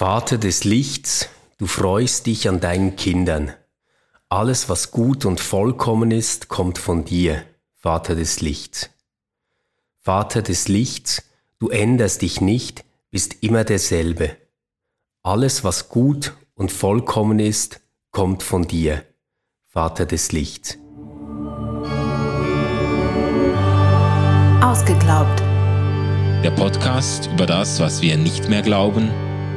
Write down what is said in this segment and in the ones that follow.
Vater des Lichts, du freust dich an deinen Kindern. Alles, was gut und vollkommen ist, kommt von dir, Vater des Lichts. Vater des Lichts, du änderst dich nicht, bist immer derselbe. Alles, was gut und vollkommen ist, kommt von dir, Vater des Lichts. Ausgeglaubt. Der Podcast über das, was wir nicht mehr glauben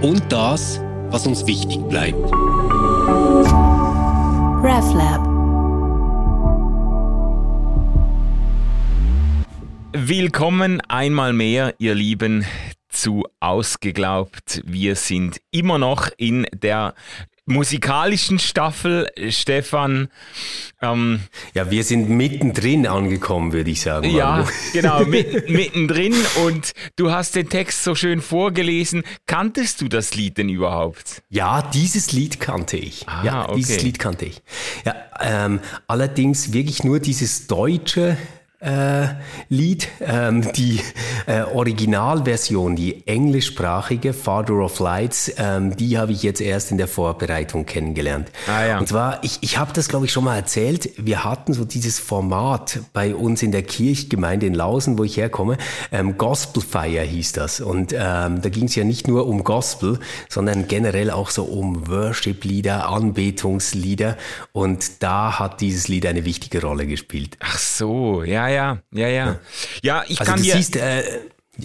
und das, was uns wichtig bleibt. RefLab. Willkommen einmal mehr, ihr Lieben, zu Ausgeglaubt. Wir sind immer noch in der musikalischen Staffel, Stefan. Ähm, ja, wir sind mittendrin angekommen, würde ich sagen. Ja, genau, mit, mittendrin. Und du hast den Text so schön vorgelesen. Kanntest du das Lied denn überhaupt? Ja, dieses Lied kannte ich. Ah, ja, okay. dieses Lied kannte ich. Ja, ähm, allerdings wirklich nur dieses deutsche äh, Lied. Ähm, die äh, Originalversion, die englischsprachige Father of Lights, ähm, die habe ich jetzt erst in der Vorbereitung kennengelernt. Ah, ja. Und zwar, ich, ich habe das glaube ich schon mal erzählt, wir hatten so dieses Format bei uns in der Kirchgemeinde in Lausen, wo ich herkomme, ähm, Gospel Fire hieß das. Und ähm, da ging es ja nicht nur um Gospel, sondern generell auch so um Worship-Lieder, Anbetungslieder. Und da hat dieses Lied eine wichtige Rolle gespielt. Ach so, ja, ja, ja, ja. Ja, ich also kann du dir. Siehst, äh,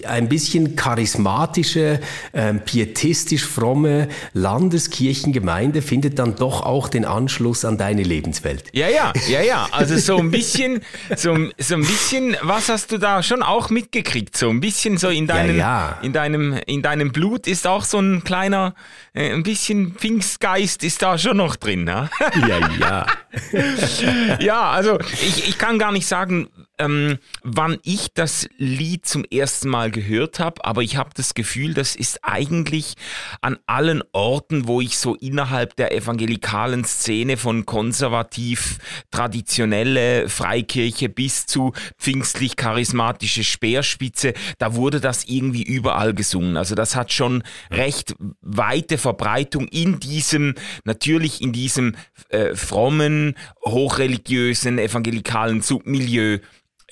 ein bisschen charismatische, äh, pietistisch fromme Landeskirchengemeinde findet dann doch auch den Anschluss an deine Lebenswelt. Ja, ja, ja, ja. Also so ein bisschen, so, so ein bisschen, was hast du da schon auch mitgekriegt? So ein bisschen so in deinem, ja, ja. in deinem, in deinem Blut ist auch so ein kleiner, äh, ein bisschen Pfingstgeist ist da schon noch drin, ne? Ja, ja. ja, also ich, ich kann gar nicht sagen, ähm, wann ich das Lied zum ersten Mal gehört habe, aber ich habe das Gefühl, das ist eigentlich an allen Orten, wo ich so innerhalb der evangelikalen Szene von konservativ traditionelle Freikirche bis zu pfingstlich charismatische Speerspitze, da wurde das irgendwie überall gesungen. Also das hat schon recht weite Verbreitung in diesem, natürlich in diesem äh, frommen, hochreligiösen, evangelikalen Submilieu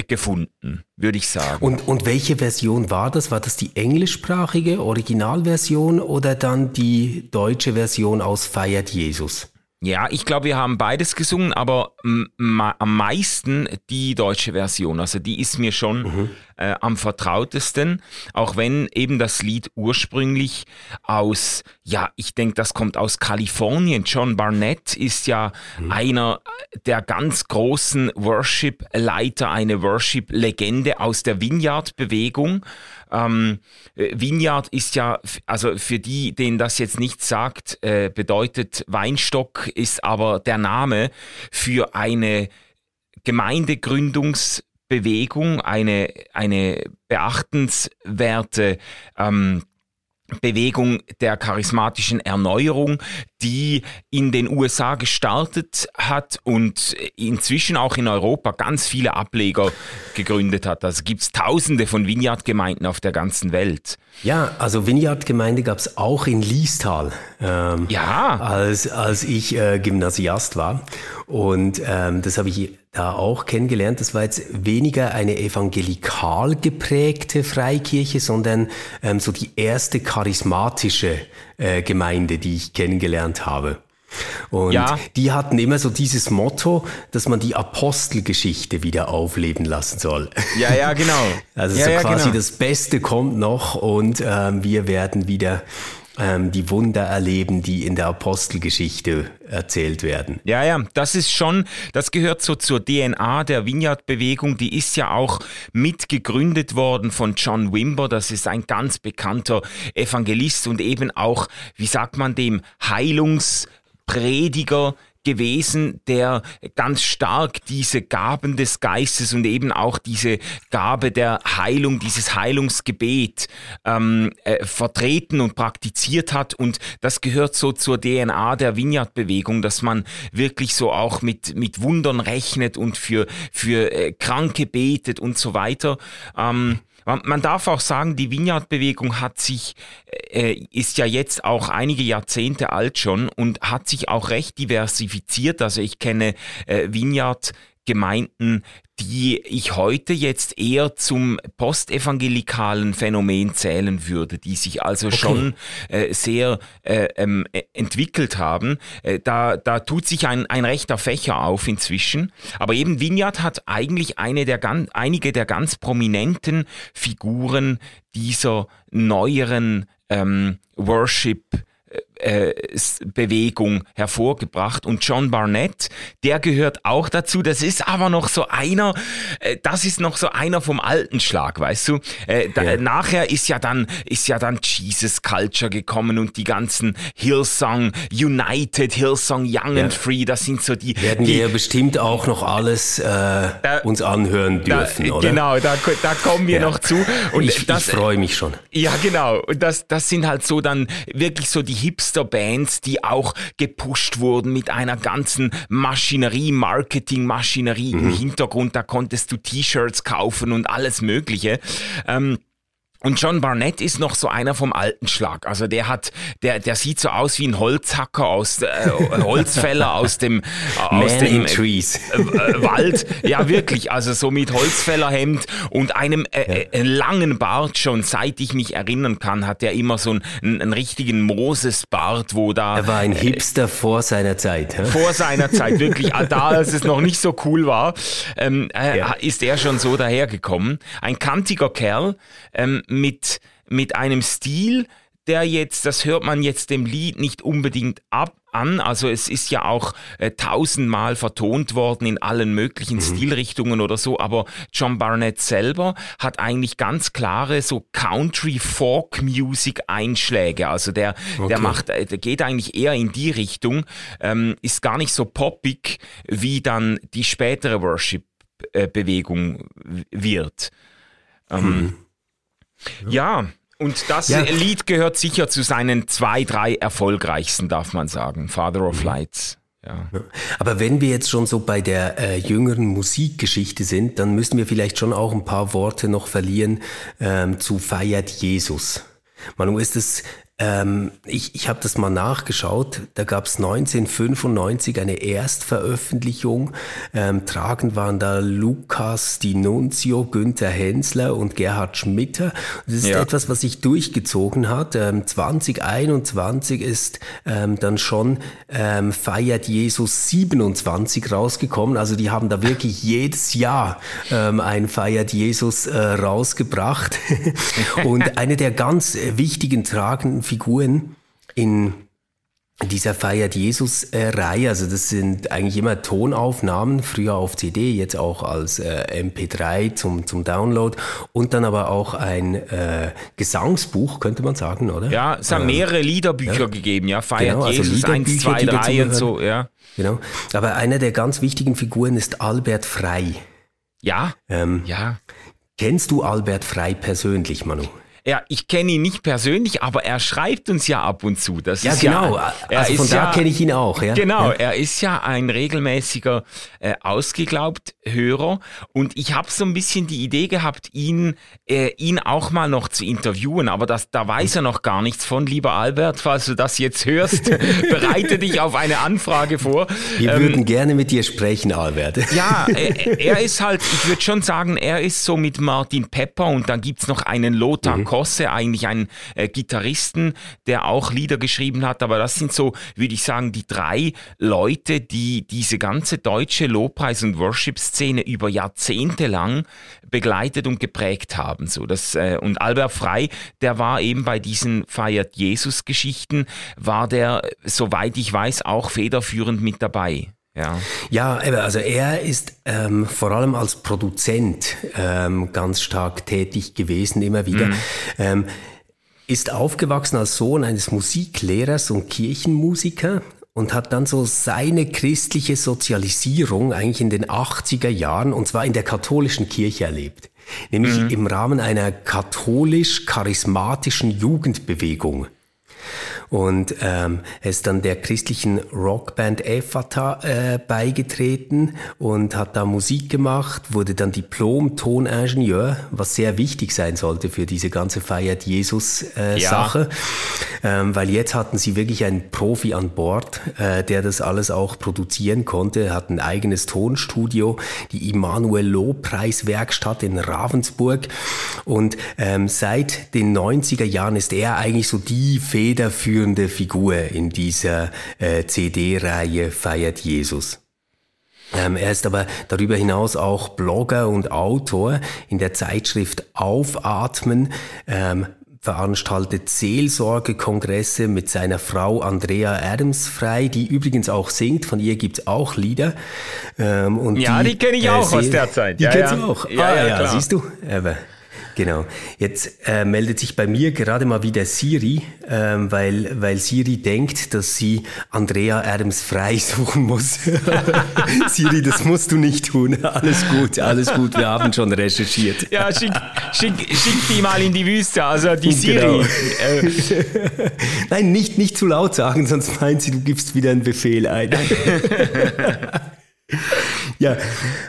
gefunden, würde ich sagen. Und, und welche Version war das? War das die englischsprachige Originalversion oder dann die deutsche Version aus Feiert Jesus? Ja, ich glaube, wir haben beides gesungen, aber am meisten die deutsche Version. Also die ist mir schon mhm. äh, am vertrautesten, auch wenn eben das Lied ursprünglich aus, ja, ich denke, das kommt aus Kalifornien. John Barnett ist ja mhm. einer der ganz großen Worship-Leiter, eine Worship-Legende aus der Vineyard-Bewegung. Ähm, äh, Vineyard ist ja, also für die, denen das jetzt nicht sagt, äh, bedeutet Weinstock ist aber der Name für eine Gemeindegründungsbewegung, eine, eine beachtenswerte ähm, Bewegung der charismatischen Erneuerung, die in den USA gestartet hat und inzwischen auch in Europa ganz viele Ableger gegründet hat. Also gibt es tausende von Vineyard-Gemeinden auf der ganzen Welt. Ja, also Vineyard-Gemeinde gab es auch in Liestal, ähm, ja. als, als ich äh, Gymnasiast war. Und ähm, das habe ich da auch kennengelernt. Das war jetzt weniger eine evangelikal geprägte Freikirche, sondern ähm, so die erste charismatische äh, Gemeinde, die ich kennengelernt habe. Und ja. die hatten immer so dieses Motto, dass man die Apostelgeschichte wieder aufleben lassen soll. Ja, ja, genau. Also ja, so ja, quasi genau. das Beste kommt noch und ähm, wir werden wieder ähm, die Wunder erleben, die in der Apostelgeschichte erzählt werden. Ja, ja, das ist schon, das gehört so zur DNA der Vineyard-Bewegung. Die ist ja auch mitgegründet worden von John Wimber. Das ist ein ganz bekannter Evangelist und eben auch, wie sagt man dem, Heilungsprediger gewesen, der ganz stark diese Gaben des Geistes und eben auch diese Gabe der Heilung, dieses Heilungsgebet ähm, äh, vertreten und praktiziert hat. Und das gehört so zur DNA der Vineyard-Bewegung, dass man wirklich so auch mit, mit Wundern rechnet und für, für äh, Kranke betet und so weiter. Ähm, Man, darf auch sagen, die Vineyard-Bewegung hat sich, äh, ist ja jetzt auch einige Jahrzehnte alt schon und hat sich auch recht diversifiziert. Also ich kenne äh, Vineyard Gemeinden, die ich heute jetzt eher zum postevangelikalen Phänomen zählen würde, die sich also okay. schon äh, sehr äh, ähm, e, entwickelt haben. Äh, da, da tut sich ein, ein rechter Fächer auf inzwischen. Aber eben Vineyard hat eigentlich eine der ganz, einige der ganz prominenten Figuren dieser neueren ähm, Worship äh, Bewegung hervorgebracht und John Barnett, der gehört auch dazu. Das ist aber noch so einer, äh, das ist noch so einer vom alten Schlag, weißt du? Äh, da, ja. Nachher ist ja dann ist ja dann Jesus Culture gekommen und die ganzen Hillsong United, Hillsong Young ja. and Free, das sind so die werden die, wir ja bestimmt auch noch alles äh, da, uns anhören dürfen, da, oder? Genau, da, da kommen wir ja. noch zu. Und ich, ich freue mich schon. Ja, genau. Und das das sind halt so dann wirklich so die Hipster-Bands, die auch gepusht wurden mit einer ganzen Maschinerie, Marketing-Maschinerie mhm. im Hintergrund. Da konntest du T-Shirts kaufen und alles Mögliche. Ähm, und John Barnett ist noch so einer vom alten Schlag. Also der hat, der, der sieht so aus wie ein Holzhacker aus, äh, Holzfäller aus dem, aus dem äh, äh, Wald. Ja, wirklich. Also so mit Holzfällerhemd und einem äh, ja. Äh, langen Bart schon, seit ich mich erinnern kann, hat er immer so einen, einen richtigen Moses-Bart, wo da. Er war ein Hipster vor seiner Zeit. Hä? Vor seiner Zeit, wirklich. Ah, da, als es noch nicht so cool war, ähm, ja. ist er schon so dahergekommen. Ein kantiger Kerl. Ähm, mit, mit einem Stil, der jetzt, das hört man jetzt dem Lied nicht unbedingt ab an. Also es ist ja auch äh, tausendmal vertont worden in allen möglichen mhm. Stilrichtungen oder so, aber John Barnett selber hat eigentlich ganz klare so Country Folk Music Einschläge. Also der, okay. der macht, äh, der geht eigentlich eher in die Richtung, ähm, ist gar nicht so poppig wie dann die spätere Worship äh, Bewegung wird. Ähm, mhm. Ja, und das ja. Lied gehört sicher zu seinen zwei, drei erfolgreichsten, darf man sagen. Father of mhm. Lights. Ja. Aber wenn wir jetzt schon so bei der äh, jüngeren Musikgeschichte sind, dann müssen wir vielleicht schon auch ein paar Worte noch verlieren ähm, zu Feiert Jesus. Manu, ist es ähm, ich ich habe das mal nachgeschaut. Da gab es 1995 eine Erstveröffentlichung. Ähm, tragend waren da Lukas Dinunzio, Günther Hensler und Gerhard Schmitter. Das ist ja. etwas, was sich durchgezogen hat. Ähm, 2021 ist ähm, dann schon ähm, Feiert Jesus 27 rausgekommen. Also die haben da wirklich jedes Jahr ähm, ein Feiert Jesus äh, rausgebracht. und eine der ganz äh, wichtigen tragenden Figuren in dieser Feiert Jesus-Reihe, also das sind eigentlich immer Tonaufnahmen, früher auf CD, jetzt auch als äh, MP3 zum, zum Download und dann aber auch ein äh, Gesangsbuch, könnte man sagen, oder? Ja, es haben ähm, mehrere Liederbücher ja. gegeben, ja, Feiert genau, also Jesus 1, 2, 3 und so, ja. Genau, aber einer der ganz wichtigen Figuren ist Albert Frei. Ja, ähm, ja. Kennst du Albert Frei persönlich, Manu? Ja, ich kenne ihn nicht persönlich, aber er schreibt uns ja ab und zu. Das ja, ist genau. Ja, also von da ja, kenne ich ihn auch. Ja? Genau, ja. er ist ja ein regelmäßiger äh, ausgeglaubt Hörer und ich habe so ein bisschen die Idee gehabt, ihn, äh, ihn auch mal noch zu interviewen, aber das, da weiß er noch gar nichts von. Lieber Albert, falls du das jetzt hörst, bereite dich auf eine Anfrage vor. Wir ähm, würden gerne mit dir sprechen, Albert. Ja, äh, er ist halt, ich würde schon sagen, er ist so mit Martin Pepper und dann gibt's noch einen Lothar mhm. Kosse, eigentlich einen äh, Gitarristen, der auch Lieder geschrieben hat. Aber das sind so, würde ich sagen, die drei Leute, die diese ganze deutsche Lobpreis- und Worship-Szene über Jahrzehnte lang begleitet und geprägt haben. So, das, äh, und Albert Frei, der war eben bei diesen Feiert Jesus-Geschichten, war der, soweit ich weiß, auch federführend mit dabei. Ja, ja also er ist ähm, vor allem als Produzent ähm, ganz stark tätig gewesen, immer wieder. Mhm. Ähm, ist aufgewachsen als Sohn eines Musiklehrers und Kirchenmusiker und hat dann so seine christliche Sozialisierung eigentlich in den 80er Jahren und zwar in der katholischen Kirche erlebt. Nämlich mhm. im Rahmen einer katholisch-charismatischen Jugendbewegung. Und ähm, er ist dann der christlichen Rockband Ephata äh, beigetreten und hat da Musik gemacht, wurde dann Diplom-Toningenieur, was sehr wichtig sein sollte für diese ganze Feiert Jesus-Sache. Äh, ja. ähm, weil jetzt hatten sie wirklich einen Profi an Bord, äh, der das alles auch produzieren konnte. Er hat ein eigenes Tonstudio, die Immanuel Loh-Preiswerkstatt in Ravensburg. Und ähm, seit den 90er Jahren ist er eigentlich so die federführende Figur in dieser äh, CD-Reihe Feiert Jesus. Ähm, er ist aber darüber hinaus auch Blogger und Autor in der Zeitschrift Aufatmen, ähm, veranstaltet Seelsorgekongresse mit seiner Frau Andrea Adams frei, die übrigens auch singt. Von ihr gibt's auch Lieder. Ähm, und ja, die, die kenne ich äh, auch aus der Zeit. Die ja, kennst ja. du auch? Ja, ah, ja, ja siehst du? Aber Genau. Jetzt äh, meldet sich bei mir gerade mal wieder Siri, ähm, weil, weil Siri denkt, dass sie Andrea Adams frei suchen muss. Siri, das musst du nicht tun. Alles gut, alles gut. Wir haben schon recherchiert. Ja, schick, schick, schick die mal in die Wüste, also die Siri. Genau. Äh. Nein, nicht, nicht zu laut sagen, sonst meint sie, du gibst wieder einen Befehl ein. Ja,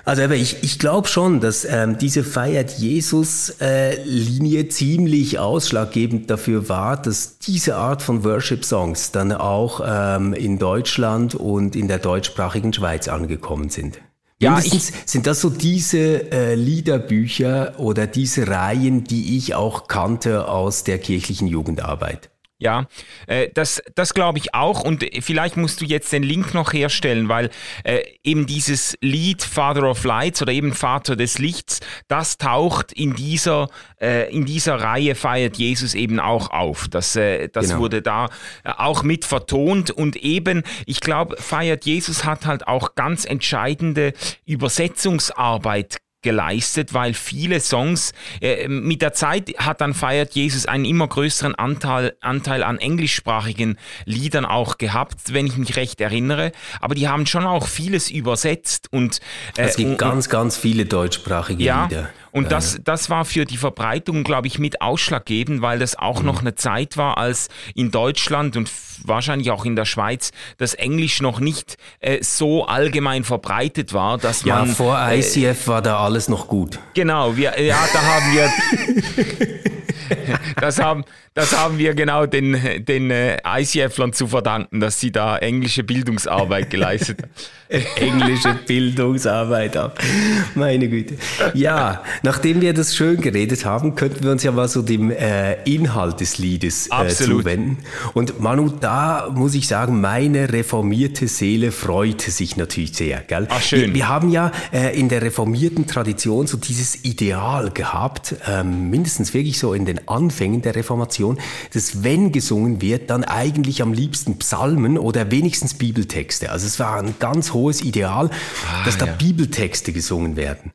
also aber ich, ich glaube schon, dass ähm, diese Feiert Jesus-Linie äh, ziemlich ausschlaggebend dafür war, dass diese Art von Worship-Songs dann auch ähm, in Deutschland und in der deutschsprachigen Schweiz angekommen sind. Ja, ich, sind das so diese äh, Liederbücher oder diese Reihen, die ich auch kannte aus der kirchlichen Jugendarbeit? Ja, äh, das, das glaube ich auch. Und vielleicht musst du jetzt den Link noch herstellen, weil äh, eben dieses Lied Father of Lights oder eben Vater des Lichts, das taucht in dieser, äh, in dieser Reihe feiert Jesus eben auch auf. Das, äh, das genau. wurde da äh, auch mit vertont. Und eben, ich glaube, feiert Jesus hat halt auch ganz entscheidende Übersetzungsarbeit geleistet, weil viele Songs äh, mit der Zeit hat dann feiert Jesus einen immer größeren Anteil, Anteil an englischsprachigen Liedern auch gehabt, wenn ich mich recht erinnere. Aber die haben schon auch vieles übersetzt und äh, es gibt und, ganz, ganz viele deutschsprachige ja, Lieder. Und das, das war für die Verbreitung, glaube ich, mit ausschlaggebend, weil das auch mhm. noch eine Zeit war, als in Deutschland und wahrscheinlich auch in der Schweiz das Englisch noch nicht äh, so allgemein verbreitet war, dass ja, man... Ja, vor ICF äh, war da alles noch gut. Genau, wir, ja, da haben wir... das haben, das haben wir genau den, den äh, ICF-Lern zu verdanken, dass sie da englische Bildungsarbeit geleistet haben. englische Bildungsarbeit ab. Meine Güte. Ja, nachdem wir das schön geredet haben, könnten wir uns ja mal so dem äh, Inhalt des Liedes äh, zuwenden. Und Manu, da muss ich sagen, meine reformierte Seele freute sich natürlich sehr. Gell? Ach, schön. Wir, wir haben ja äh, in der reformierten Tradition so dieses Ideal gehabt, ähm, mindestens wirklich so in den Anfängen der Reformation, dass wenn gesungen wird, dann eigentlich am liebsten Psalmen oder wenigstens Bibeltexte. Also es war ein ganz hohes Ideal, ah, dass da ja. Bibeltexte gesungen werden.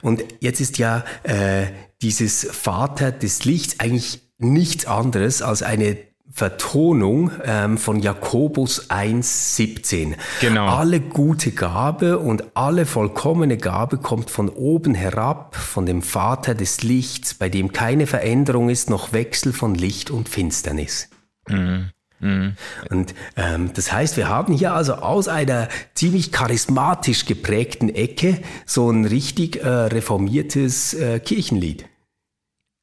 Und jetzt ist ja äh, dieses Vater des Lichts eigentlich nichts anderes als eine Vertonung ähm, von Jakobus 1,17. Genau. Alle gute Gabe und alle vollkommene Gabe kommt von oben herab, von dem Vater des Lichts, bei dem keine Veränderung ist, noch Wechsel von Licht und Finsternis. Mhm. Mhm. Und ähm, das heißt, wir haben hier also aus einer ziemlich charismatisch geprägten Ecke so ein richtig äh, reformiertes äh, Kirchenlied.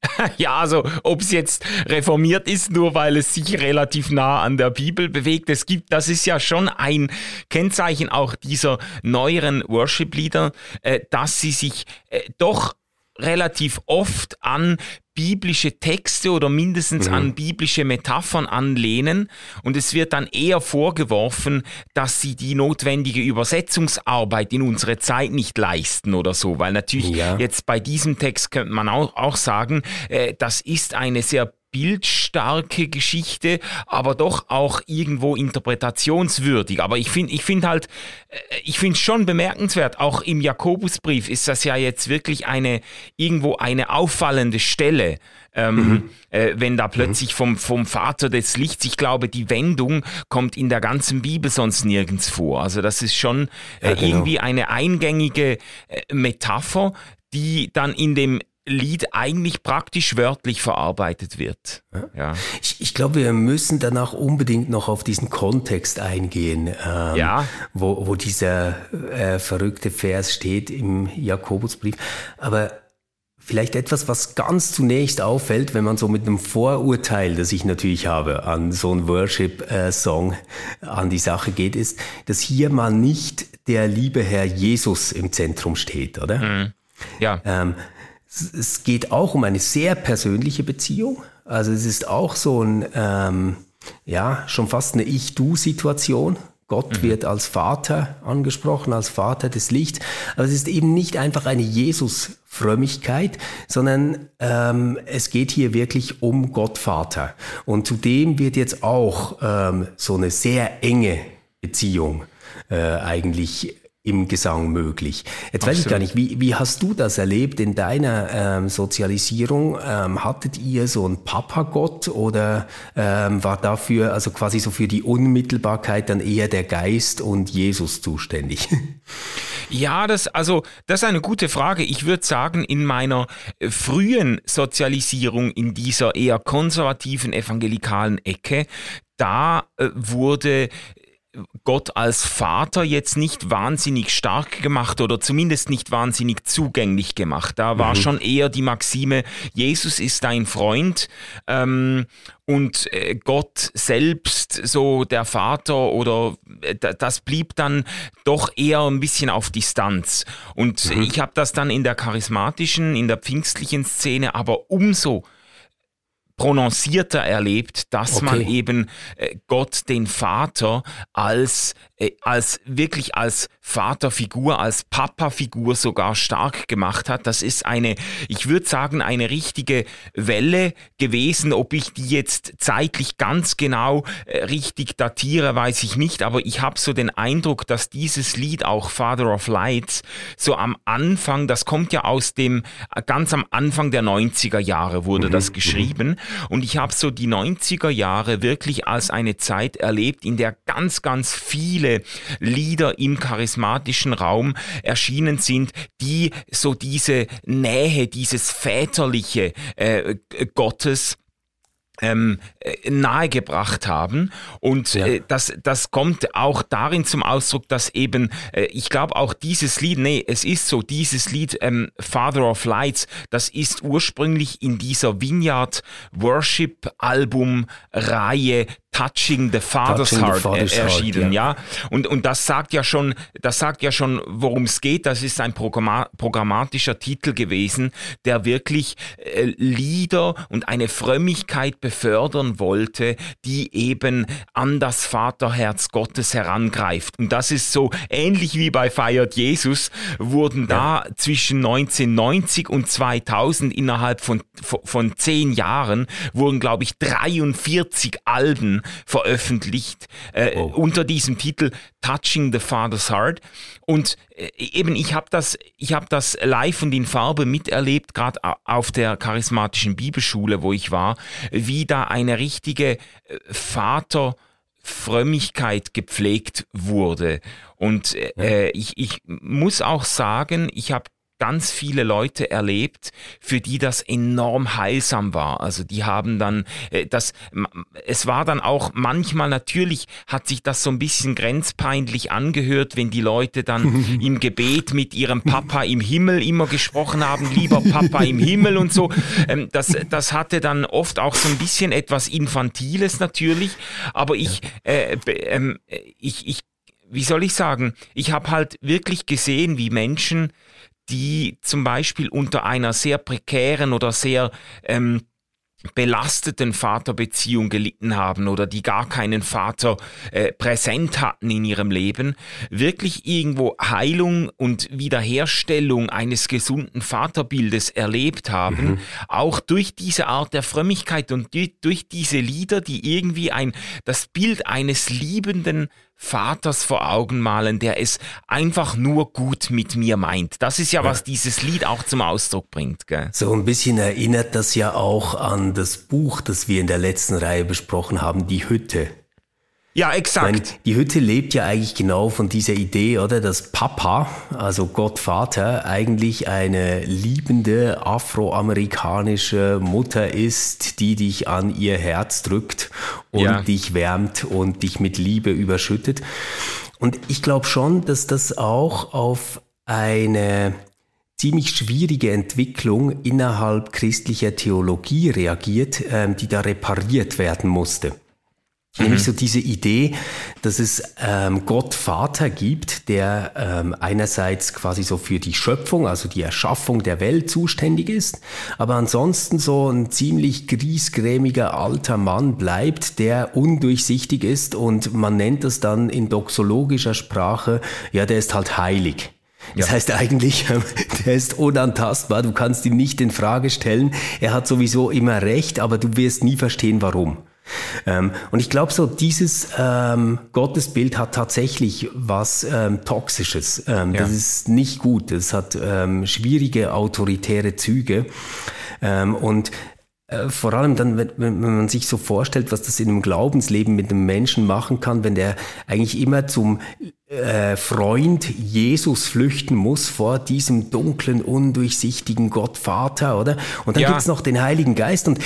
Ja, also ob es jetzt reformiert ist, nur weil es sich relativ nah an der Bibel bewegt, es gibt, das ist ja schon ein Kennzeichen auch dieser neueren Worship-Lieder, äh, dass sie sich äh, doch relativ oft an biblische Texte oder mindestens mhm. an biblische Metaphern anlehnen und es wird dann eher vorgeworfen, dass sie die notwendige Übersetzungsarbeit in unsere Zeit nicht leisten oder so, weil natürlich ja. jetzt bei diesem Text könnte man auch, auch sagen, äh, das ist eine sehr bildstarke Geschichte, aber doch auch irgendwo interpretationswürdig. Aber ich finde, ich finde halt, äh, ich finde es schon bemerkenswert. Auch im Jakobusbrief ist das ja jetzt wirklich eine irgendwo eine auffallende Stelle. Ähm, mhm. äh, wenn da plötzlich vom, vom Vater des Lichts, ich glaube, die Wendung kommt in der ganzen Bibel sonst nirgends vor. Also das ist schon äh, ja, genau. irgendwie eine eingängige äh, Metapher, die dann in dem Lied eigentlich praktisch wörtlich verarbeitet wird. Ja. ja. Ich, ich glaube, wir müssen danach unbedingt noch auf diesen Kontext eingehen, ähm, ja. wo, wo dieser äh, verrückte Vers steht im Jakobusbrief. Aber Vielleicht etwas, was ganz zunächst auffällt, wenn man so mit einem Vorurteil, das ich natürlich habe, an so einen Worship-Song an die Sache geht, ist, dass hier mal nicht der liebe Herr Jesus im Zentrum steht, oder? Mhm. Ja. Ähm, es geht auch um eine sehr persönliche Beziehung. Also es ist auch so ein, ähm, ja, schon fast eine Ich-Du-Situation. Gott mhm. wird als Vater angesprochen, als Vater des Lichts. Aber es ist eben nicht einfach eine Jesus-Frömmigkeit, sondern ähm, es geht hier wirklich um Gott Vater. Und zudem wird jetzt auch ähm, so eine sehr enge Beziehung äh, eigentlich im Gesang möglich. Jetzt Absolut. weiß ich gar nicht, wie, wie hast du das erlebt in deiner ähm, Sozialisierung? Ähm, hattet ihr so einen Papagott oder ähm, war dafür, also quasi so für die Unmittelbarkeit dann eher der Geist und Jesus zuständig? Ja, das, also, das ist eine gute Frage. Ich würde sagen, in meiner äh, frühen Sozialisierung in dieser eher konservativen evangelikalen Ecke, da äh, wurde Gott als Vater jetzt nicht wahnsinnig stark gemacht oder zumindest nicht wahnsinnig zugänglich gemacht. Da war mhm. schon eher die Maxime, Jesus ist dein Freund ähm, und äh, Gott selbst, so der Vater oder äh, das blieb dann doch eher ein bisschen auf Distanz. Und mhm. ich habe das dann in der charismatischen, in der pfingstlichen Szene aber umso prononcierter erlebt, dass okay. man eben äh, Gott den Vater als äh, als wirklich als Vaterfigur, als Papa-Figur sogar stark gemacht hat. Das ist eine, ich würde sagen, eine richtige Welle gewesen. Ob ich die jetzt zeitlich ganz genau äh, richtig datiere, weiß ich nicht, aber ich habe so den Eindruck, dass dieses Lied auch Father of Lights so am Anfang, das kommt ja aus dem, ganz am Anfang der 90er Jahre wurde mhm. das geschrieben und ich habe so die 90er Jahre wirklich als eine Zeit erlebt, in der ganz, ganz viele Lieder im charismatischen Raum erschienen sind, die so diese Nähe, dieses väterliche äh, Gottes ähm, äh, nahegebracht haben. Und ja. äh, das, das kommt auch darin zum Ausdruck, dass eben, äh, ich glaube auch dieses Lied, nee, es ist so, dieses Lied ähm, Father of Lights, das ist ursprünglich in dieser Vineyard Worship Album Reihe Touching the Father's Touching Heart the Father's erschienen, Heart, ja. ja. Und, und das sagt ja schon, das sagt ja schon, worum es geht. Das ist ein Programma programmatischer Titel gewesen, der wirklich äh, Lieder und eine Frömmigkeit befördern wollte, die eben an das Vaterherz Gottes herangreift. Und das ist so ähnlich wie bei Feiert Jesus, wurden ja. da zwischen 1990 und 2000 innerhalb von, von, von zehn Jahren wurden, glaube ich, 43 Alben veröffentlicht äh, oh. unter diesem Titel Touching the Father's Heart. Und äh, eben, ich habe das, ich habe das live und in Farbe miterlebt, gerade auf der charismatischen Bibelschule, wo ich war, wie da eine richtige äh, Vater Frömmigkeit gepflegt wurde. Und äh, ich, ich muss auch sagen, ich habe ganz viele Leute erlebt, für die das enorm heilsam war. Also die haben dann äh, das, es war dann auch manchmal natürlich hat sich das so ein bisschen grenzpeinlich angehört, wenn die Leute dann im Gebet mit ihrem Papa im Himmel immer gesprochen haben, lieber Papa im Himmel und so. Ähm, das, das hatte dann oft auch so ein bisschen etwas Infantiles natürlich, aber ich, äh, äh, ich, ich wie soll ich sagen, ich habe halt wirklich gesehen, wie Menschen die zum Beispiel unter einer sehr prekären oder sehr ähm, belasteten Vaterbeziehung gelitten haben oder die gar keinen Vater äh, präsent hatten in ihrem Leben, wirklich irgendwo Heilung und Wiederherstellung eines gesunden Vaterbildes erlebt haben, mhm. auch durch diese Art der Frömmigkeit und durch, durch diese Lieder, die irgendwie ein das Bild eines liebenden Vaters vor Augen malen, der es einfach nur gut mit mir meint. Das ist ja, was dieses Lied auch zum Ausdruck bringt. Gell? So ein bisschen erinnert das ja auch an das Buch, das wir in der letzten Reihe besprochen haben, Die Hütte. Ja, exakt. Meine, die Hütte lebt ja eigentlich genau von dieser Idee, oder? Dass Papa, also Gott Vater, eigentlich eine liebende afroamerikanische Mutter ist, die dich an ihr Herz drückt und ja. dich wärmt und dich mit Liebe überschüttet. Und ich glaube schon, dass das auch auf eine ziemlich schwierige Entwicklung innerhalb christlicher Theologie reagiert, ähm, die da repariert werden musste. Mhm. Nämlich so diese Idee, dass es ähm, Gott Vater gibt, der ähm, einerseits quasi so für die Schöpfung, also die Erschaffung der Welt zuständig ist, aber ansonsten so ein ziemlich griesgrämiger alter Mann bleibt, der undurchsichtig ist und man nennt das dann in doxologischer Sprache, ja, der ist halt heilig. Das ja. heißt eigentlich, der ist unantastbar, du kannst ihn nicht in Frage stellen. Er hat sowieso immer recht, aber du wirst nie verstehen, warum. Ähm, und ich glaube so, dieses ähm, Gottesbild hat tatsächlich was ähm, Toxisches. Ähm, ja. Das ist nicht gut. Das hat ähm, schwierige autoritäre Züge. Ähm, und äh, vor allem dann, wenn, wenn, man sich so vorstellt, was das in einem Glaubensleben mit einem Menschen machen kann, wenn der eigentlich immer zum äh, Freund Jesus flüchten muss vor diesem dunklen, undurchsichtigen Gottvater, oder? Und dann ja. gibt's noch den Heiligen Geist und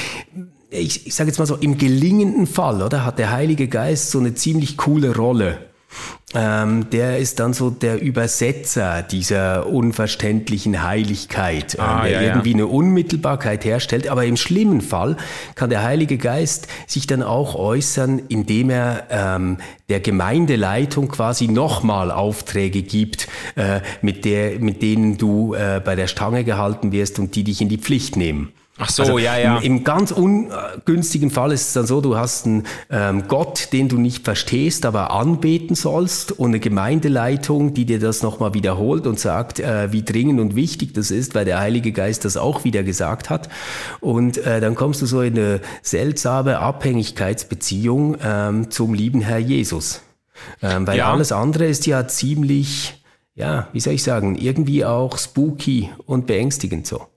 ich, ich sage jetzt mal so, im gelingenden Fall, oder, hat der Heilige Geist so eine ziemlich coole Rolle. Ähm, der ist dann so der Übersetzer dieser unverständlichen Heiligkeit, ah, der ja, irgendwie ja. eine Unmittelbarkeit herstellt. Aber im schlimmen Fall kann der Heilige Geist sich dann auch äußern, indem er ähm, der Gemeindeleitung quasi nochmal Aufträge gibt, äh, mit, der, mit denen du äh, bei der Stange gehalten wirst und die dich in die Pflicht nehmen. Ach so, also ja, ja. Im, ganz ungünstigen Fall ist es dann so, du hast einen ähm, Gott, den du nicht verstehst, aber anbeten sollst und eine Gemeindeleitung, die dir das nochmal wiederholt und sagt, äh, wie dringend und wichtig das ist, weil der Heilige Geist das auch wieder gesagt hat. Und äh, dann kommst du so in eine seltsame Abhängigkeitsbeziehung ähm, zum lieben Herr Jesus. Ähm, weil ja. alles andere ist ja ziemlich, ja, wie soll ich sagen, irgendwie auch spooky und beängstigend so.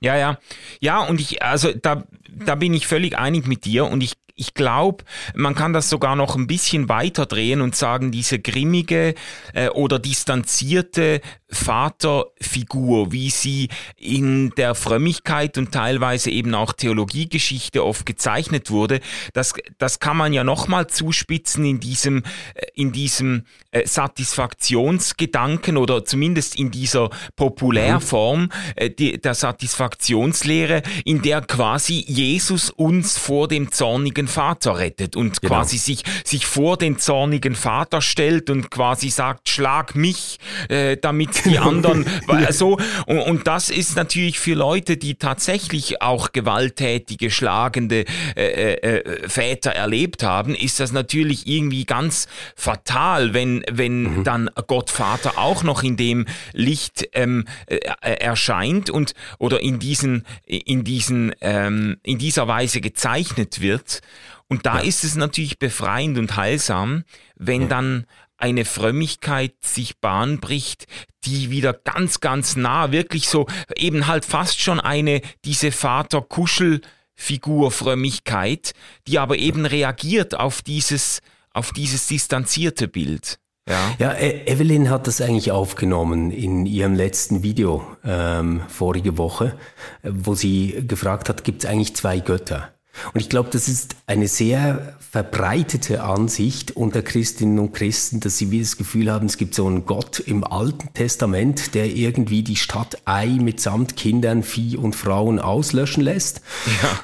Ja, ja. Ja, und ich, also da, da bin ich völlig einig mit dir und ich ich glaube, man kann das sogar noch ein bisschen weiter drehen und sagen, diese grimmige äh, oder distanzierte Vaterfigur, wie sie in der Frömmigkeit und teilweise eben auch Theologiegeschichte oft gezeichnet wurde, das, das kann man ja nochmal zuspitzen in diesem, äh, in diesem äh, Satisfaktionsgedanken oder zumindest in dieser Populärform äh, die, der Satisfaktionslehre, in der quasi Jesus uns vor dem zornigen Vater rettet und genau. quasi sich, sich vor den zornigen Vater stellt und quasi sagt, schlag mich, äh, damit die anderen ja. so. Und, und das ist natürlich für Leute, die tatsächlich auch gewalttätige, schlagende äh, äh, äh Väter erlebt haben, ist das natürlich irgendwie ganz fatal, wenn, wenn mhm. dann Gott Vater auch noch in dem Licht ähm, äh, erscheint und oder in diesen, in diesen, ähm, in dieser Weise gezeichnet wird. Und da ist es natürlich befreiend und heilsam, wenn dann eine Frömmigkeit sich Bahn bricht, die wieder ganz, ganz nah, wirklich so eben halt fast schon eine, diese Vater-Kuschel-Figur Frömmigkeit, die aber eben reagiert auf dieses, auf dieses distanzierte Bild. Ja. ja, e- Evelyn hat das eigentlich aufgenommen in ihrem letzten Video ähm, vorige Woche, wo sie gefragt hat, gibt es eigentlich zwei Götter? Und ich glaube, das ist eine sehr verbreitete Ansicht unter Christinnen und Christen, dass sie wie das Gefühl haben, es gibt so einen Gott im Alten Testament, der irgendwie die Stadt Ei mitsamt Kindern, Vieh und Frauen auslöschen lässt,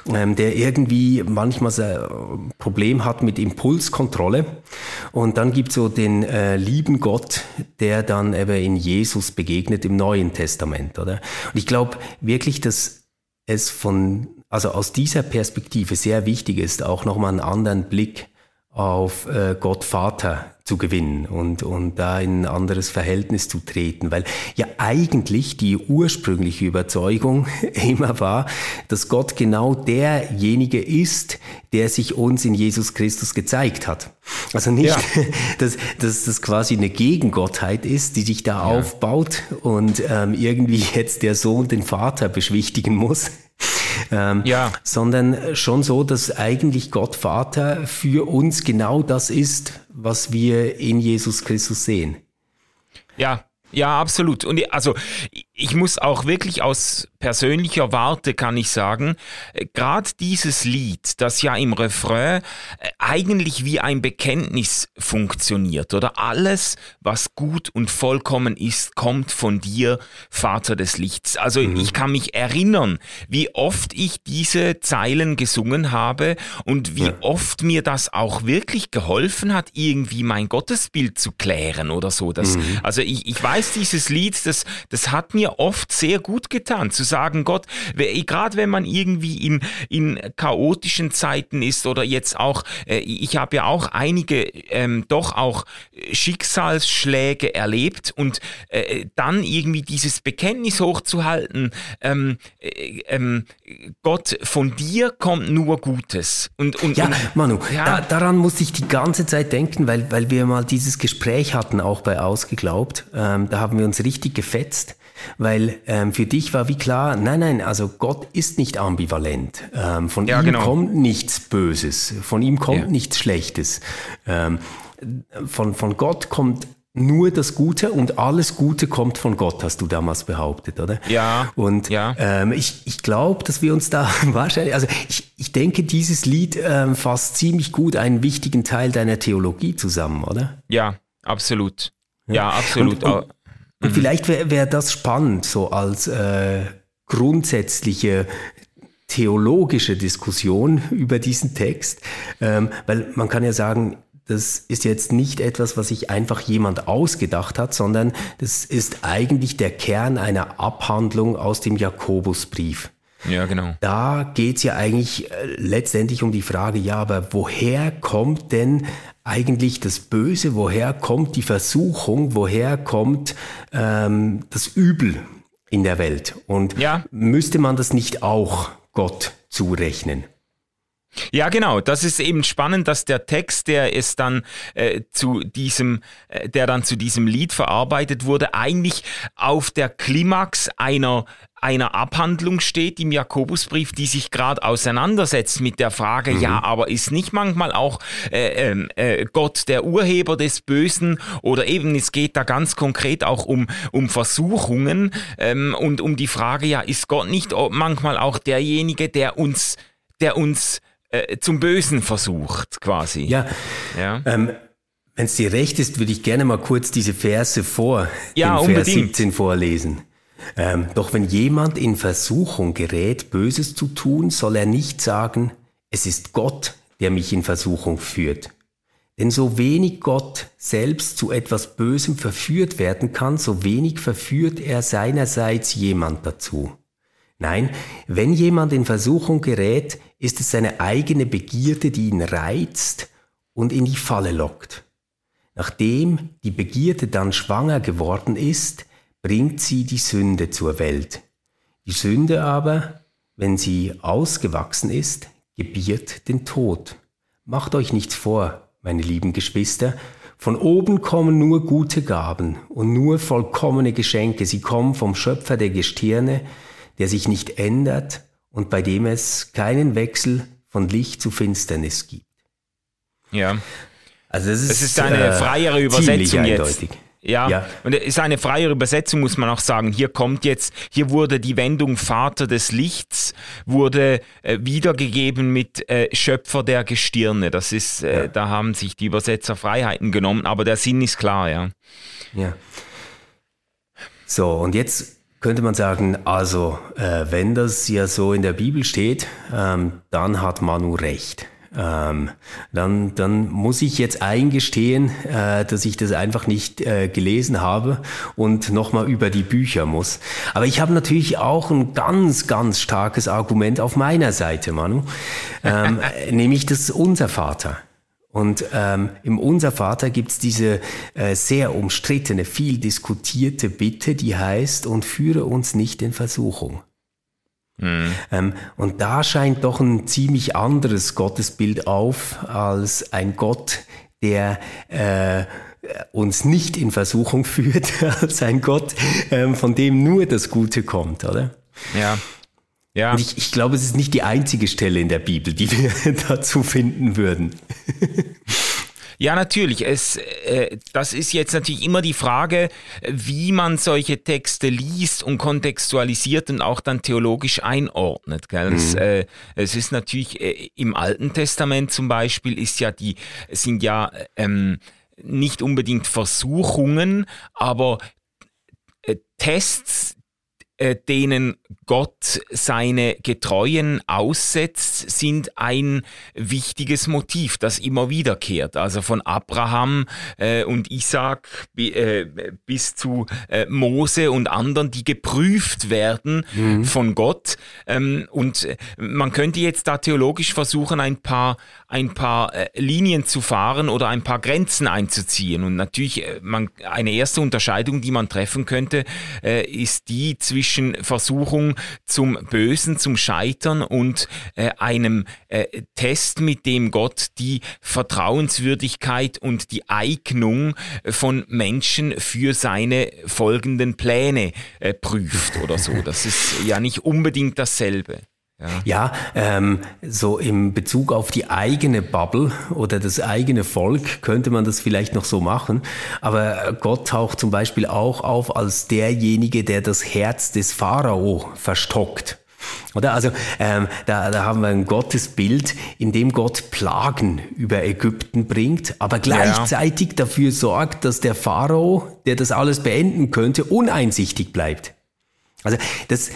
ja. ähm, der irgendwie manchmal so ein Problem hat mit Impulskontrolle. Und dann gibt es so den äh, lieben Gott, der dann eben in Jesus begegnet im Neuen Testament, oder? Und ich glaube wirklich, dass es von also aus dieser Perspektive sehr wichtig ist, auch nochmal einen anderen Blick auf äh, Gott Vater zu gewinnen und, und da in ein anderes Verhältnis zu treten, weil ja eigentlich die ursprüngliche Überzeugung immer war, dass Gott genau derjenige ist, der sich uns in Jesus Christus gezeigt hat. Also nicht, ja. dass, dass das quasi eine Gegengottheit ist, die sich da ja. aufbaut und ähm, irgendwie jetzt der Sohn den Vater beschwichtigen muss, ähm, ja. sondern schon so, dass eigentlich Gott Vater für uns genau das ist, was wir in Jesus Christus sehen. Ja, ja, absolut. Und also ich muss auch wirklich aus persönlicher Warte kann ich sagen, äh, gerade dieses Lied, das ja im Refrain äh, eigentlich wie ein Bekenntnis funktioniert oder alles, was gut und vollkommen ist, kommt von dir, Vater des Lichts. Also mhm. ich kann mich erinnern, wie oft ich diese Zeilen gesungen habe und wie ja. oft mir das auch wirklich geholfen hat, irgendwie mein Gottesbild zu klären oder so. Das, mhm. Also ich, ich weiß dieses Lied, das, das hat mir mir oft sehr gut getan, zu sagen, Gott, gerade wenn man irgendwie in, in chaotischen Zeiten ist oder jetzt auch, äh, ich habe ja auch einige ähm, doch auch Schicksalsschläge erlebt und äh, dann irgendwie dieses Bekenntnis hochzuhalten, ähm, äh, ähm, Gott, von dir kommt nur Gutes. Und, und, ja, Manu, ja. Da, daran musste ich die ganze Zeit denken, weil, weil wir mal dieses Gespräch hatten, auch bei Ausgeglaubt. Ähm, da haben wir uns richtig gefetzt. Weil ähm, für dich war wie klar, nein, nein, also Gott ist nicht ambivalent. Ähm, von ja, ihm genau. kommt nichts Böses, von ihm kommt ja. nichts Schlechtes. Ähm, von, von Gott kommt nur das Gute und alles Gute kommt von Gott, hast du damals behauptet, oder? Ja. Und ja. Ähm, ich, ich glaube, dass wir uns da wahrscheinlich, also ich, ich denke, dieses Lied ähm, fasst ziemlich gut einen wichtigen Teil deiner Theologie zusammen, oder? Ja, absolut. Ja, ja absolut. Und, und, und mhm. vielleicht wäre wär das spannend, so als äh, grundsätzliche theologische Diskussion über diesen Text, ähm, weil man kann ja sagen, das ist jetzt nicht etwas, was sich einfach jemand ausgedacht hat, sondern das ist eigentlich der Kern einer Abhandlung aus dem Jakobusbrief. Ja, genau. Da geht's ja eigentlich äh, letztendlich um die Frage, ja, aber woher kommt denn eigentlich das Böse? Woher kommt die Versuchung? Woher kommt ähm, das Übel in der Welt? Und ja. müsste man das nicht auch Gott zurechnen? Ja, genau. Das ist eben spannend, dass der Text, der es dann äh, zu diesem, äh, der dann zu diesem Lied verarbeitet wurde, eigentlich auf der Klimax einer einer Abhandlung steht im Jakobusbrief, die sich gerade auseinandersetzt mit der Frage, mhm. ja, aber ist nicht manchmal auch äh, ähm, äh, Gott der Urheber des Bösen oder eben es geht da ganz konkret auch um, um Versuchungen ähm, und um die Frage, ja, ist Gott nicht manchmal auch derjenige, der uns, der uns äh, zum Bösen versucht, quasi. Ja. ja. Ähm, Wenn es dir recht ist, würde ich gerne mal kurz diese Verse vor ja, dem Vers 17 vorlesen. Ähm, doch wenn jemand in Versuchung gerät, Böses zu tun, soll er nicht sagen, es ist Gott, der mich in Versuchung führt. Denn so wenig Gott selbst zu etwas Bösem verführt werden kann, so wenig verführt er seinerseits jemand dazu. Nein, wenn jemand in Versuchung gerät, ist es seine eigene Begierde, die ihn reizt und in die Falle lockt. Nachdem die Begierde dann schwanger geworden ist, bringt sie die Sünde zur Welt. Die Sünde aber, wenn sie ausgewachsen ist, gebiert den Tod. Macht euch nichts vor, meine lieben Geschwister, von oben kommen nur gute Gaben und nur vollkommene Geschenke. Sie kommen vom Schöpfer der Gestirne, der sich nicht ändert und bei dem es keinen Wechsel von Licht zu Finsternis gibt. Ja. Also das ist, es ist eine äh, freiere Übersetzung jetzt. Ja, ja, und es ist eine freiere Übersetzung, muss man auch sagen. Hier kommt jetzt, hier wurde die Wendung Vater des Lichts, wurde äh, wiedergegeben mit äh, Schöpfer der Gestirne. Das ist, äh, ja. da haben sich die Übersetzer Freiheiten genommen, aber der Sinn ist klar, ja. Ja. So, und jetzt könnte man sagen, also äh, wenn das ja so in der Bibel steht, ähm, dann hat Manu recht. Ähm, dann, dann muss ich jetzt eingestehen, äh, dass ich das einfach nicht äh, gelesen habe und nochmal über die Bücher muss. Aber ich habe natürlich auch ein ganz, ganz starkes Argument auf meiner Seite, Manu, ähm, nämlich das Unser Vater. Und ähm, im Unser Vater gibt's diese äh, sehr umstrittene, viel diskutierte Bitte, die heißt, und führe uns nicht in Versuchung. Mhm. Ähm, und da scheint doch ein ziemlich anderes Gottesbild auf als ein Gott, der äh, uns nicht in Versuchung führt, als ein Gott, ähm, von dem nur das Gute kommt, oder? Ja. Ja. Und ich, ich glaube, es ist nicht die einzige Stelle in der Bibel, die wir dazu finden würden. Ja, natürlich. Es, äh, das ist jetzt natürlich immer die Frage, wie man solche Texte liest und kontextualisiert und auch dann theologisch einordnet. Gell? Mhm. Es, äh, es, ist natürlich äh, im Alten Testament zum Beispiel ist ja die sind ja ähm, nicht unbedingt Versuchungen, aber äh, Tests, äh, denen Gott seine Getreuen aussetzt, sind ein wichtiges Motiv, das immer wiederkehrt. Also von Abraham äh, und Isaac äh, bis zu äh, Mose und anderen, die geprüft werden mhm. von Gott. Ähm, und äh, man könnte jetzt da theologisch versuchen, ein paar, ein paar äh, Linien zu fahren oder ein paar Grenzen einzuziehen. Und natürlich, man, eine erste Unterscheidung, die man treffen könnte, ist die zwischen Versuchung zum Bösen, zum Scheitern und äh, einem äh, Test, mit dem Gott die Vertrauenswürdigkeit und die Eignung von Menschen für seine folgenden Pläne äh, prüft oder so. Das ist ja nicht unbedingt dasselbe. Ja, ja ähm, so im Bezug auf die eigene Bubble oder das eigene Volk könnte man das vielleicht noch so machen. Aber Gott taucht zum Beispiel auch auf als derjenige, der das Herz des Pharao verstockt. Oder? Also ähm, da, da haben wir ein Gottesbild, in dem Gott Plagen über Ägypten bringt, aber gleichzeitig ja. dafür sorgt, dass der Pharao, der das alles beenden könnte, uneinsichtig bleibt. Also das,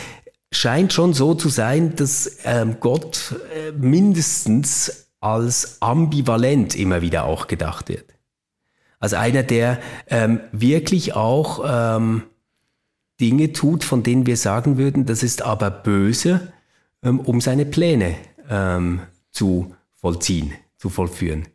scheint schon so zu sein, dass ähm, Gott äh, mindestens als ambivalent immer wieder auch gedacht wird. Als einer, der ähm, wirklich auch ähm, Dinge tut, von denen wir sagen würden, das ist aber böse, ähm, um seine Pläne ähm, zu vollziehen, zu vollführen.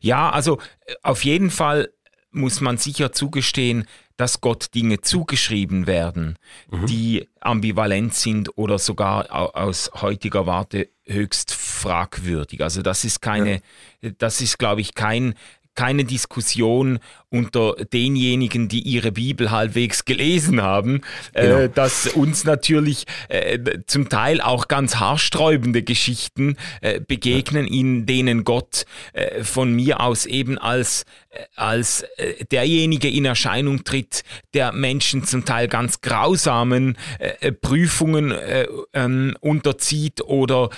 Ja, also äh, auf jeden Fall muss man sicher zugestehen, dass Gott Dinge zugeschrieben werden, mhm. die ambivalent sind oder sogar aus heutiger Warte höchst fragwürdig. Also das ist keine, ja. das ist, glaube ich, kein keine Diskussion unter denjenigen, die ihre Bibel halbwegs gelesen haben, äh, genau. äh, dass uns natürlich äh, zum Teil auch ganz haarsträubende Geschichten äh, begegnen, in denen Gott äh, von mir aus eben als, als derjenige in Erscheinung tritt, der Menschen zum Teil ganz grausamen Prüfungen ähm, unterzieht oder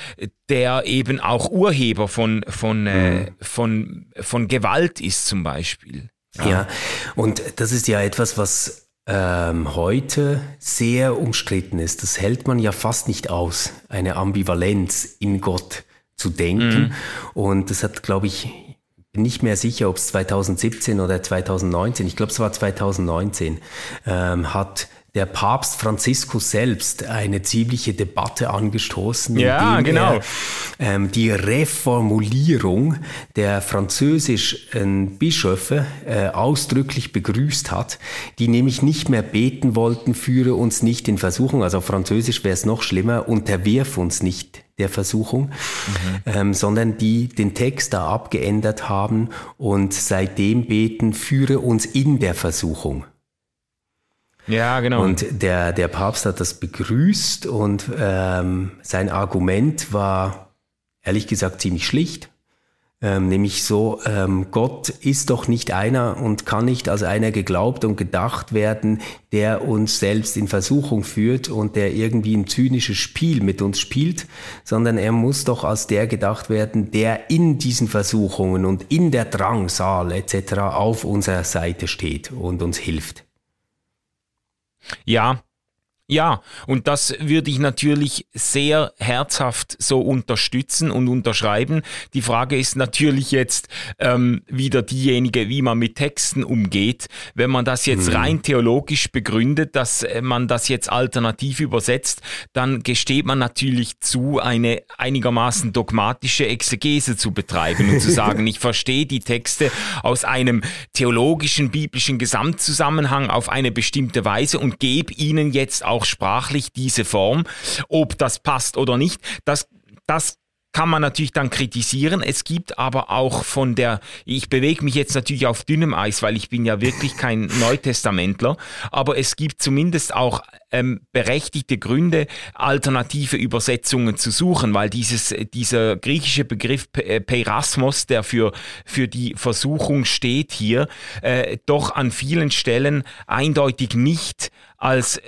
der eben auch Urheber von, von, mhm. von, von Gewalt ist zum Beispiel. Ja. ja, und das ist ja etwas, was ähm, heute sehr umstritten ist. Das hält man ja fast nicht aus, eine Ambivalenz in Gott zu denken. Mhm. Und das hat, glaube ich, nicht mehr sicher, ob es 2017 oder 2019, ich glaube es war 2019, ähm, hat der Papst Franziskus selbst eine ziemliche Debatte angestoßen, ja, indem genau. er ähm, die Reformulierung der französischen Bischöfe äh, ausdrücklich begrüßt hat, die nämlich nicht mehr beten wollten, führe uns nicht in Versuchung, also auf Französisch wäre es noch schlimmer, unterwirf uns nicht der Versuchung, mhm. ähm, sondern die den Text da abgeändert haben und seitdem beten, führe uns in der Versuchung. Ja, genau. Und der, der Papst hat das begrüßt und ähm, sein Argument war ehrlich gesagt ziemlich schlicht. Ähm, nämlich so, ähm, Gott ist doch nicht einer und kann nicht als einer geglaubt und gedacht werden, der uns selbst in Versuchung führt und der irgendwie ein zynisches Spiel mit uns spielt, sondern er muss doch als der gedacht werden, der in diesen Versuchungen und in der Drangsal etc. auf unserer Seite steht und uns hilft. Ja, ja, und das würde ich natürlich sehr herzhaft so unterstützen und unterschreiben. Die Frage ist natürlich jetzt ähm, wieder diejenige, wie man mit Texten umgeht. Wenn man das jetzt mhm. rein theologisch begründet, dass äh, man das jetzt alternativ übersetzt, dann gesteht man natürlich zu, eine einigermaßen dogmatische Exegese zu betreiben und zu sagen, ich verstehe die Texte aus einem theologischen, biblischen Gesamtzusammenhang auf eine bestimmte Weise und gebe ihnen jetzt auch auch sprachlich diese Form. Ob das passt oder nicht, das, das kann man natürlich dann kritisieren. Es gibt aber auch von der, ich bewege mich jetzt natürlich auf dünnem Eis, weil ich bin ja wirklich kein Neutestamentler, aber es gibt zumindest auch ähm, berechtigte Gründe, alternative Übersetzungen zu suchen, weil dieses, dieser griechische Begriff äh, Perasmos, der für, für die Versuchung steht hier, äh, doch an vielen Stellen eindeutig nicht als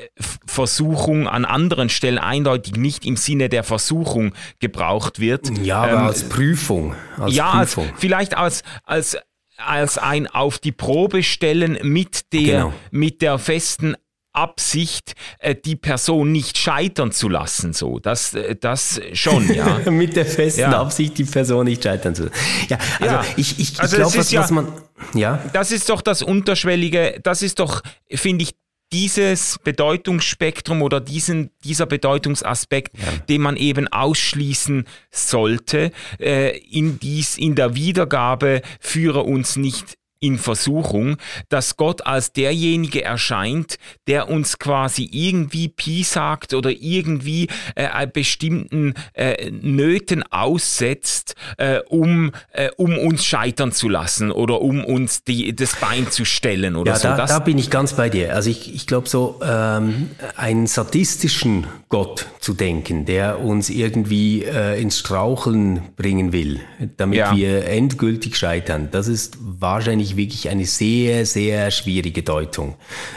Versuchung an anderen Stellen eindeutig nicht im Sinne der Versuchung gebraucht wird. Ja, aber ähm, als Prüfung. Als ja, Prüfung. Als, vielleicht als, als, als ein auf die Probe stellen mit der, genau. mit der festen Absicht, äh, die Person nicht scheitern zu lassen, so. Das, äh, das schon, ja. Mit der festen ja. Absicht, die Person nicht scheitern zu lassen. Ja, also ja. ich, ich, ich also glaube, was, ja, was man, ja. Das ist doch das Unterschwellige, das ist doch, finde ich, dieses Bedeutungsspektrum oder diesen, dieser Bedeutungsaspekt, ja. den man eben ausschließen sollte, äh, in, dies, in der Wiedergabe führe uns nicht in Versuchung, dass Gott als derjenige erscheint, der uns quasi irgendwie piesagt oder irgendwie äh, bestimmten äh, Nöten aussetzt, äh, um, äh, um uns scheitern zu lassen oder um uns die, das Bein zu stellen oder ja, so. Da, da bin ich ganz bei dir. Also ich, ich glaube so, ähm, einen sadistischen Gott zu denken, der uns irgendwie äh, ins Straucheln bringen will, damit ja. wir endgültig scheitern, das ist wahrscheinlich wirklich eine sehr, sehr schwierige Deutung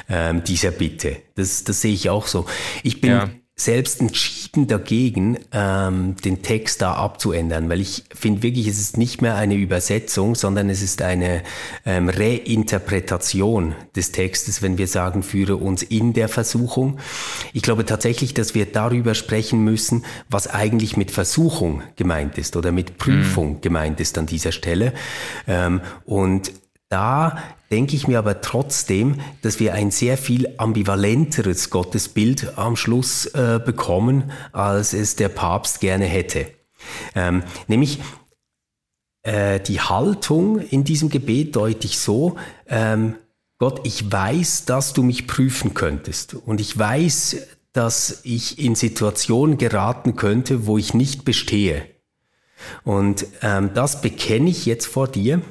ähm, dieser Bitte. Das, das sehe ich auch so. Ich bin ja. selbst entschieden dagegen, ähm, den Text da abzuändern, weil ich finde wirklich, es ist nicht mehr eine Übersetzung, sondern es ist eine ähm, Reinterpretation des Textes, wenn wir sagen, führe uns in der Versuchung. Ich glaube tatsächlich, dass wir darüber sprechen müssen, was eigentlich mit Versuchung gemeint ist oder mit Prüfung mhm. gemeint ist an dieser Stelle. Ähm, und da denke ich mir aber trotzdem, dass wir ein sehr viel ambivalenteres Gottesbild am Schluss äh, bekommen, als es der Papst gerne hätte. Ähm, nämlich äh, die Haltung in diesem Gebet deutlich so, ähm, Gott, ich weiß, dass du mich prüfen könntest und ich weiß, dass ich in Situationen geraten könnte, wo ich nicht bestehe. Und ähm, das bekenne ich jetzt vor dir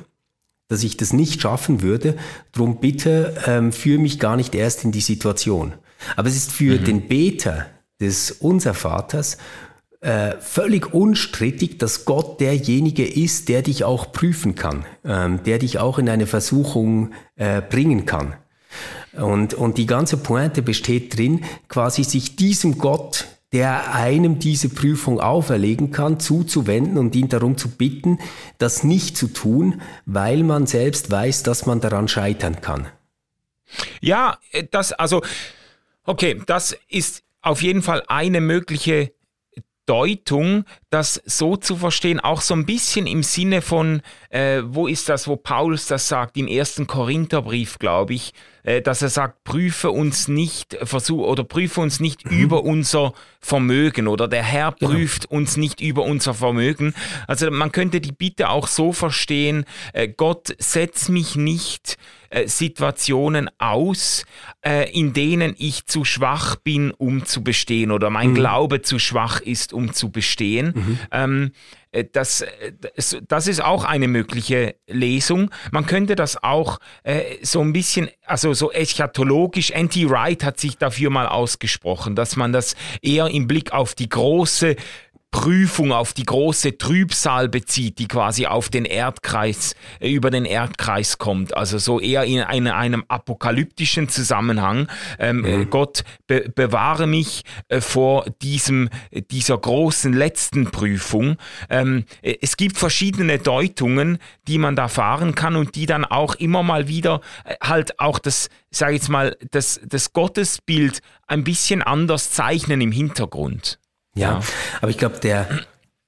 dass ich das nicht schaffen würde. Drum bitte ähm, führe mich gar nicht erst in die Situation. Aber es ist für mhm. den Beter des Unser Vaters äh, völlig unstrittig, dass Gott derjenige ist, der dich auch prüfen kann, ähm, der dich auch in eine Versuchung äh, bringen kann. Und, und die ganze Pointe besteht drin, quasi sich diesem Gott der einem diese Prüfung auferlegen kann, zuzuwenden und ihn darum zu bitten, das nicht zu tun, weil man selbst weiß, dass man daran scheitern kann. Ja, äh, das, also, okay, das ist auf jeden Fall eine mögliche Deutung, das so zu verstehen, auch so ein bisschen im Sinne von, äh, wo ist das, wo Paulus das sagt, im ersten Korintherbrief, glaube ich, äh, dass er sagt, prüfe uns nicht, versuch, oder prüfe uns nicht mhm. über unser Vermögen oder der Herr genau. prüft genau. uns nicht über unser Vermögen. Also man könnte die Bitte auch so verstehen, äh, Gott, setz mich nicht äh, Situationen aus, äh, in denen ich zu schwach bin, um zu bestehen oder mein mhm. Glaube zu schwach ist, um zu bestehen. Mhm. Ähm, äh, das, äh, das ist auch eine mögliche Lesung. Man könnte das auch äh, so ein bisschen, also so eschatologisch, Anti Wright hat sich dafür mal ausgesprochen, dass man das eher im Blick auf die große Prüfung auf die große Trübsal bezieht, die quasi auf den Erdkreis, äh, über den Erdkreis kommt. Also so eher in eine, einem apokalyptischen Zusammenhang. Ähm, äh, mhm. Gott be bewahre mich äh, vor diesem, dieser großen letzten Prüfung. Ähm, äh, es gibt verschiedene Deutungen, die man da fahren kann und die dann auch immer mal wieder äh, halt auch das, sage ich jetzt mal, das, das Gottesbild ein bisschen anders zeichnen im Hintergrund. Ja, aber ich glaube, der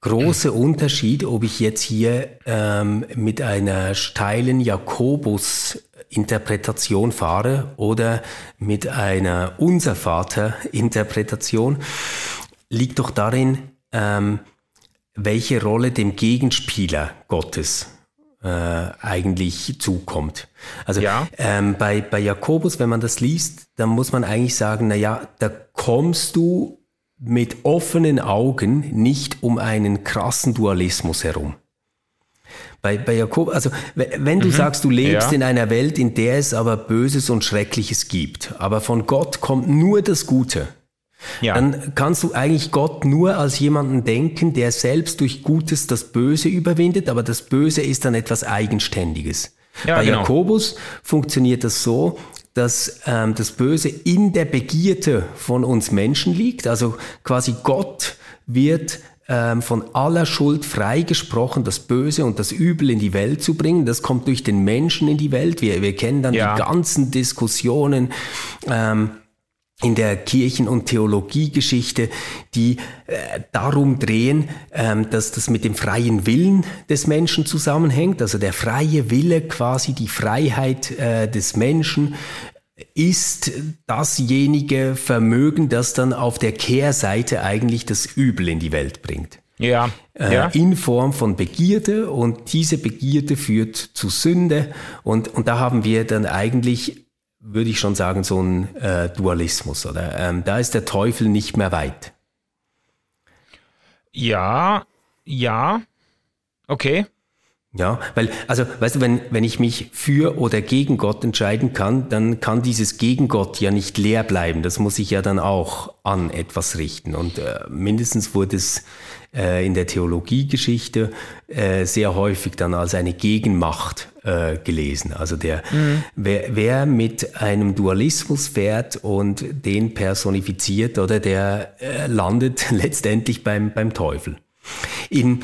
große Unterschied, ob ich jetzt hier ähm, mit einer steilen Jakobus-Interpretation fahre oder mit einer Unser Vater-Interpretation, liegt doch darin, ähm, welche Rolle dem Gegenspieler Gottes äh, eigentlich zukommt. Also ja. ähm, bei, bei Jakobus, wenn man das liest, dann muss man eigentlich sagen, na ja, da kommst du mit offenen Augen nicht um einen krassen Dualismus herum. Bei, bei Jakob, also wenn du mhm, sagst, du lebst ja. in einer Welt, in der es aber Böses und Schreckliches gibt, aber von Gott kommt nur das Gute, ja. dann kannst du eigentlich Gott nur als jemanden denken, der selbst durch Gutes das Böse überwindet, aber das Böse ist dann etwas Eigenständiges. Ja, Bei genau. Jakobus funktioniert das so, dass ähm, das Böse in der Begierde von uns Menschen liegt. Also quasi Gott wird ähm, von aller Schuld freigesprochen, das Böse und das Übel in die Welt zu bringen. Das kommt durch den Menschen in die Welt. Wir, wir kennen dann ja. die ganzen Diskussionen. Ähm, in der Kirchen- und Theologiegeschichte, die äh, darum drehen, ähm, dass das mit dem freien Willen des Menschen zusammenhängt. Also der freie Wille, quasi die Freiheit äh, des Menschen, ist dasjenige Vermögen, das dann auf der Kehrseite eigentlich das Übel in die Welt bringt. Ja, äh, ja. In Form von Begierde und diese Begierde führt zu Sünde und, und da haben wir dann eigentlich würde ich schon sagen, so ein äh, Dualismus, oder? Ähm, da ist der Teufel nicht mehr weit. Ja, ja, okay. Ja, weil, also, weißt du, wenn, wenn ich mich für oder gegen Gott entscheiden kann, dann kann dieses gegen Gott ja nicht leer bleiben. Das muss ich ja dann auch an etwas richten. Und äh, mindestens wurde es äh, in der Theologiegeschichte äh, sehr häufig dann als eine Gegenmacht äh, gelesen. Also der, mhm. wer, wer mit einem Dualismus fährt und den personifiziert, oder der äh, landet letztendlich beim, beim Teufel. In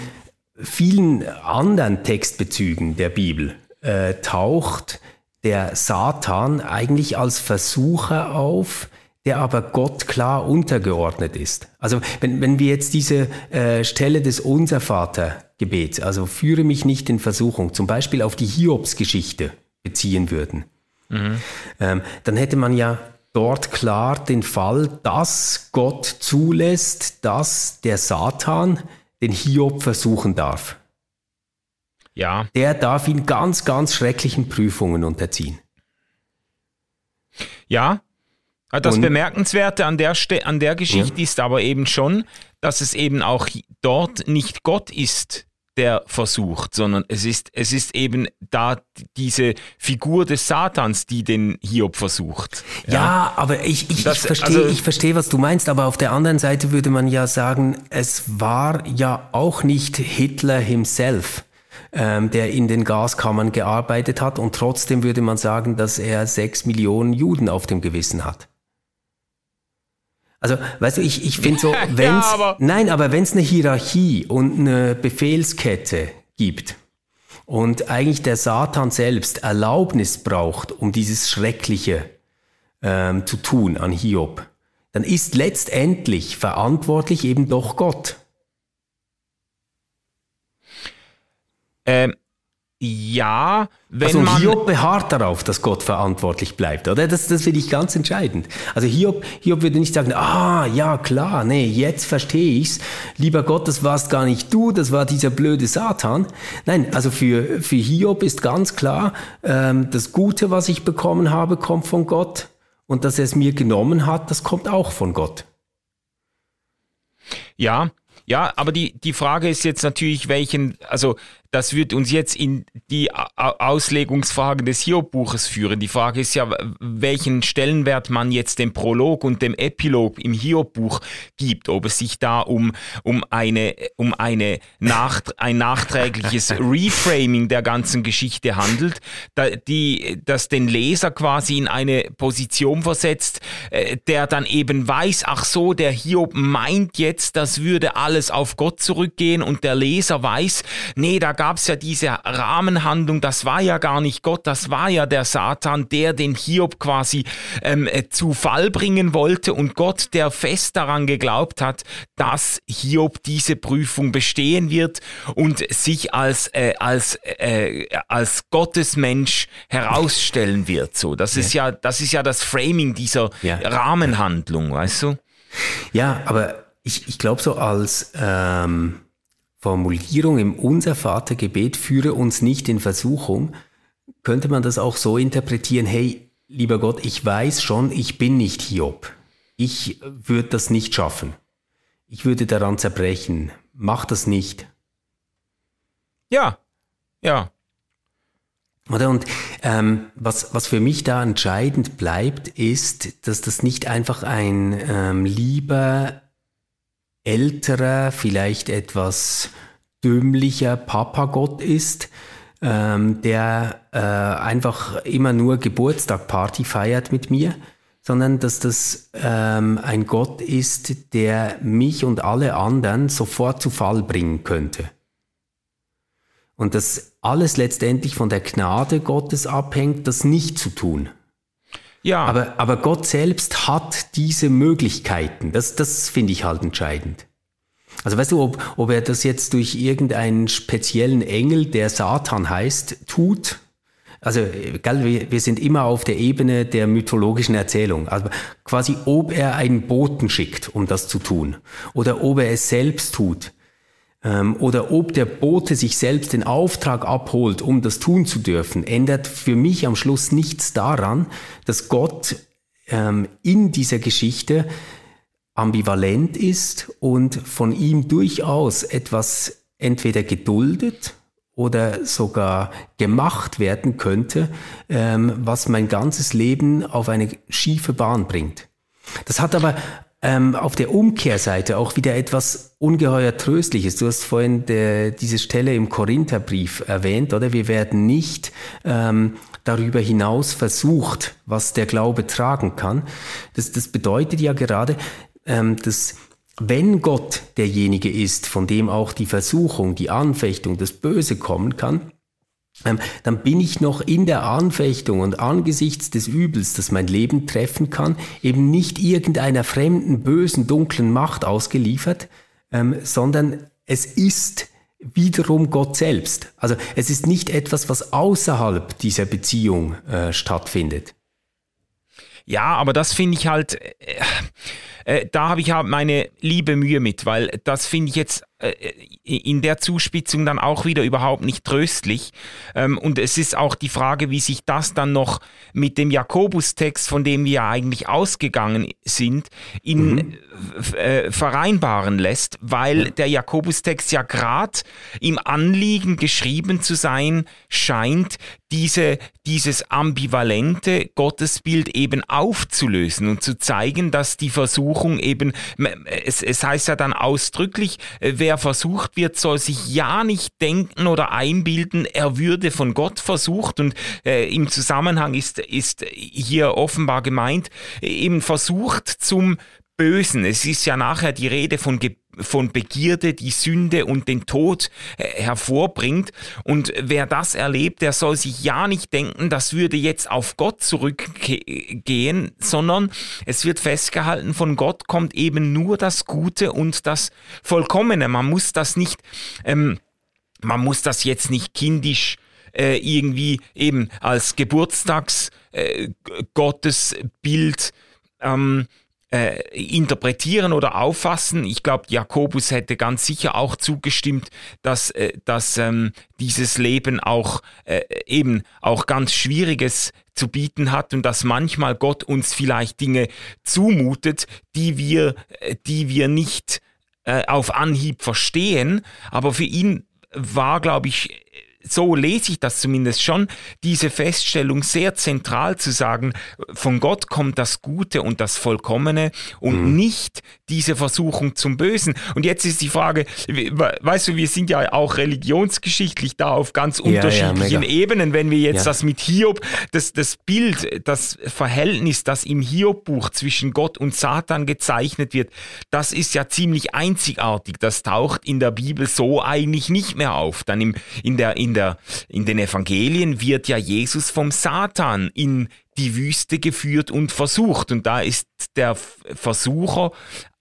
vielen anderen Textbezügen der Bibel äh, taucht der Satan eigentlich als Versucher auf, der aber Gott klar untergeordnet ist. Also wenn, wenn wir jetzt diese äh, Stelle des Unser Vater Gebets, also führe mich nicht in Versuchung, zum Beispiel auf die Hiobs-Geschichte beziehen würden, mhm. ähm, dann hätte man ja dort klar den Fall, dass Gott zulässt, dass der Satan den Hiob versuchen darf. Ja. Der darf ihn ganz, ganz schrecklichen Prüfungen unterziehen. Ja. Das Und, Bemerkenswerte an der, Ste an der Geschichte ja. ist aber eben schon, dass es eben auch dort nicht Gott ist, der versucht, sondern es ist, es ist eben da diese Figur des Satans, die den Hiob versucht. Ja, ja aber ich, ich, das, ich verstehe, also, ich verstehe, was du meinst, aber auf der anderen Seite würde man ja sagen, es war ja auch nicht Hitler himself, ähm, der in den Gaskammern gearbeitet hat und trotzdem würde man sagen, dass er sechs Millionen Juden auf dem Gewissen hat. Also, weißt du, ich, ich finde so, wenn's, ja, aber nein, aber wenn es eine Hierarchie und eine Befehlskette gibt und eigentlich der Satan selbst Erlaubnis braucht, um dieses Schreckliche ähm, zu tun an Hiob, dann ist letztendlich verantwortlich eben doch Gott. Ähm, ja, wenn also man... Hiob beharrt darauf, dass Gott verantwortlich bleibt, oder? Das, das finde ich ganz entscheidend. Also Hiob, Hiob würde nicht sagen, ah, ja, klar, nee, jetzt verstehe ich's. Lieber Gott, das warst gar nicht du, das war dieser blöde Satan. Nein, also für, für Hiob ist ganz klar, ähm, das Gute, was ich bekommen habe, kommt von Gott. Und dass er es mir genommen hat, das kommt auch von Gott. Ja, ja, aber die, die Frage ist jetzt natürlich, welchen, also das wird uns jetzt in die Auslegungsfragen des Hiob-Buches führen. Die Frage ist ja, welchen Stellenwert man jetzt dem Prolog und dem Epilog im Hiob-Buch gibt. Ob es sich da um, um, eine, um eine Nacht, ein nachträgliches Reframing der ganzen Geschichte handelt, da, die, das den Leser quasi in eine Position versetzt, äh, der dann eben weiß, ach so, der Hiob meint jetzt, das würde alles auf Gott zurückgehen und der Leser weiß, nee, da gab gab es ja diese Rahmenhandlung, das war ja gar nicht Gott, das war ja der Satan, der den Hiob quasi ähm, äh, zu Fall bringen wollte und Gott, der fest daran geglaubt hat, dass Hiob diese Prüfung bestehen wird und sich als, äh, als, äh, als Gottesmensch herausstellen wird. So, das ist ja, das ist ja das Framing dieser ja. Rahmenhandlung, weißt du? Ja, aber ich, ich glaube so als ähm Formulierung im Unser Vatergebet führe uns nicht in Versuchung, könnte man das auch so interpretieren, hey, lieber Gott, ich weiß schon, ich bin nicht Hiob. Ich würde das nicht schaffen. ich würde daran zerbrechen. Mach das nicht. Ja, ja. Oder? Und ähm, was, was für mich da entscheidend bleibt, ist, dass das nicht einfach ein ähm, lieber, älterer, vielleicht etwas dümmlicher Papagott ist, ähm, der äh, einfach immer nur Geburtstagparty feiert mit mir, sondern dass das ähm, ein Gott ist, der mich und alle anderen sofort zu Fall bringen könnte. Und dass alles letztendlich von der Gnade Gottes abhängt, das nicht zu tun. Ja. Aber, aber Gott selbst hat diese Möglichkeiten. Das, das finde ich halt entscheidend. Also weißt du, ob, ob er das jetzt durch irgendeinen speziellen Engel, der Satan heißt, tut? Also, gell, wir, sind immer auf der Ebene der mythologischen Erzählung. Also quasi, ob er einen Boten schickt, um das zu tun. Oder ob er es selbst tut oder ob der Bote sich selbst den Auftrag abholt, um das tun zu dürfen, ändert für mich am Schluss nichts daran, dass Gott ähm, in dieser Geschichte ambivalent ist und von ihm durchaus etwas entweder geduldet oder sogar gemacht werden könnte, ähm, was mein ganzes Leben auf eine schiefe Bahn bringt. Das hat aber ähm, auf der Umkehrseite auch wieder etwas ungeheuer Tröstliches. Du hast vorhin de, diese Stelle im Korintherbrief erwähnt, oder? Wir werden nicht ähm, darüber hinaus versucht, was der Glaube tragen kann. Das, das bedeutet ja gerade, ähm, dass wenn Gott derjenige ist, von dem auch die Versuchung, die Anfechtung, das Böse kommen kann, dann bin ich noch in der Anfechtung und angesichts des Übels, das mein Leben treffen kann, eben nicht irgendeiner fremden, bösen, dunklen Macht ausgeliefert, ähm, sondern es ist wiederum Gott selbst. Also es ist nicht etwas, was außerhalb dieser Beziehung äh, stattfindet. Ja, aber das finde ich halt, äh, äh, da habe ich halt meine liebe Mühe mit, weil das finde ich jetzt in der Zuspitzung dann auch wieder überhaupt nicht tröstlich. Ähm, und es ist auch die Frage, wie sich das dann noch mit dem Jakobus-Text, von dem wir eigentlich ausgegangen sind, in mhm. Äh, vereinbaren lässt, weil der Jakobus-Text ja gerade im Anliegen geschrieben zu sein scheint, diese, dieses ambivalente Gottesbild eben aufzulösen und zu zeigen, dass die Versuchung eben, es, es heißt ja dann ausdrücklich, wer versucht wird, soll sich ja nicht denken oder einbilden, er würde von Gott versucht. Und äh, im Zusammenhang ist, ist hier offenbar gemeint, eben versucht zum Bösen. Es ist ja nachher die Rede von, Ge von Begierde, die Sünde und den Tod äh, hervorbringt. Und wer das erlebt, der soll sich ja nicht denken, das würde jetzt auf Gott zurückgehen, sondern es wird festgehalten, von Gott kommt eben nur das Gute und das Vollkommene. Man muss das nicht, ähm, man muss das jetzt nicht kindisch äh, irgendwie eben als Geburtstags äh, ähm, äh, interpretieren oder auffassen. Ich glaube, Jakobus hätte ganz sicher auch zugestimmt, dass, äh, dass ähm, dieses Leben auch äh, eben auch ganz Schwieriges zu bieten hat und dass manchmal Gott uns vielleicht Dinge zumutet, die wir, äh, die wir nicht äh, auf Anhieb verstehen. Aber für ihn war, glaube ich, so lese ich das zumindest schon, diese Feststellung sehr zentral zu sagen, von Gott kommt das Gute und das Vollkommene und mhm. nicht diese Versuchung zum Bösen. Und jetzt ist die Frage, weißt du, wir sind ja auch religionsgeschichtlich da auf ganz unterschiedlichen ja, Ebenen. Wenn wir jetzt ja. das mit Hiob, das, das Bild, das Verhältnis, das im Hiob-Buch zwischen Gott und Satan gezeichnet wird, das ist ja ziemlich einzigartig. Das taucht in der Bibel so eigentlich nicht mehr auf. Dann im, in der, in der, in den Evangelien wird ja Jesus vom Satan in die Wüste geführt und versucht. Und da ist der Versucher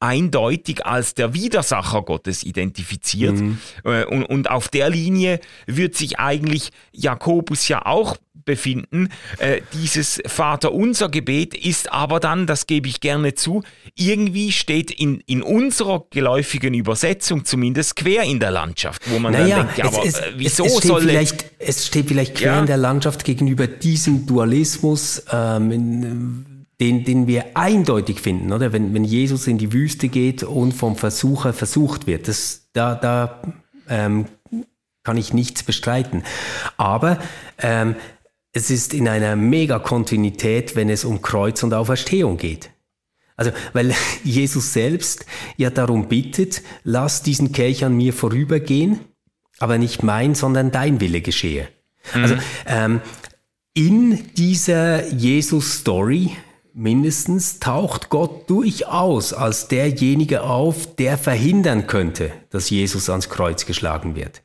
eindeutig als der Widersacher Gottes identifiziert. Mhm. Äh, und, und auf der Linie wird sich eigentlich Jakobus ja auch befinden. Äh, dieses Vaterunser Gebet ist aber dann, das gebe ich gerne zu, irgendwie steht in, in unserer geläufigen Übersetzung zumindest quer in der Landschaft, wo man naja, dann denkt, ja, aber es, äh, wieso es, es soll vielleicht, es steht vielleicht quer ja. in der Landschaft gegenüber diesem Dualismus ähm, den, den wir eindeutig finden, oder? Wenn, wenn Jesus in die Wüste geht und vom Versucher versucht wird, das, da, da ähm, kann ich nichts bestreiten. Aber ähm, es ist in einer Mega-Kontinuität, wenn es um Kreuz und Auferstehung geht. Also, weil Jesus selbst ja darum bittet, lass diesen Kelch an mir vorübergehen, aber nicht mein, sondern dein Wille geschehe. Mhm. Also, ähm, in dieser Jesus-Story mindestens taucht Gott durchaus als derjenige auf, der verhindern könnte, dass Jesus ans Kreuz geschlagen wird.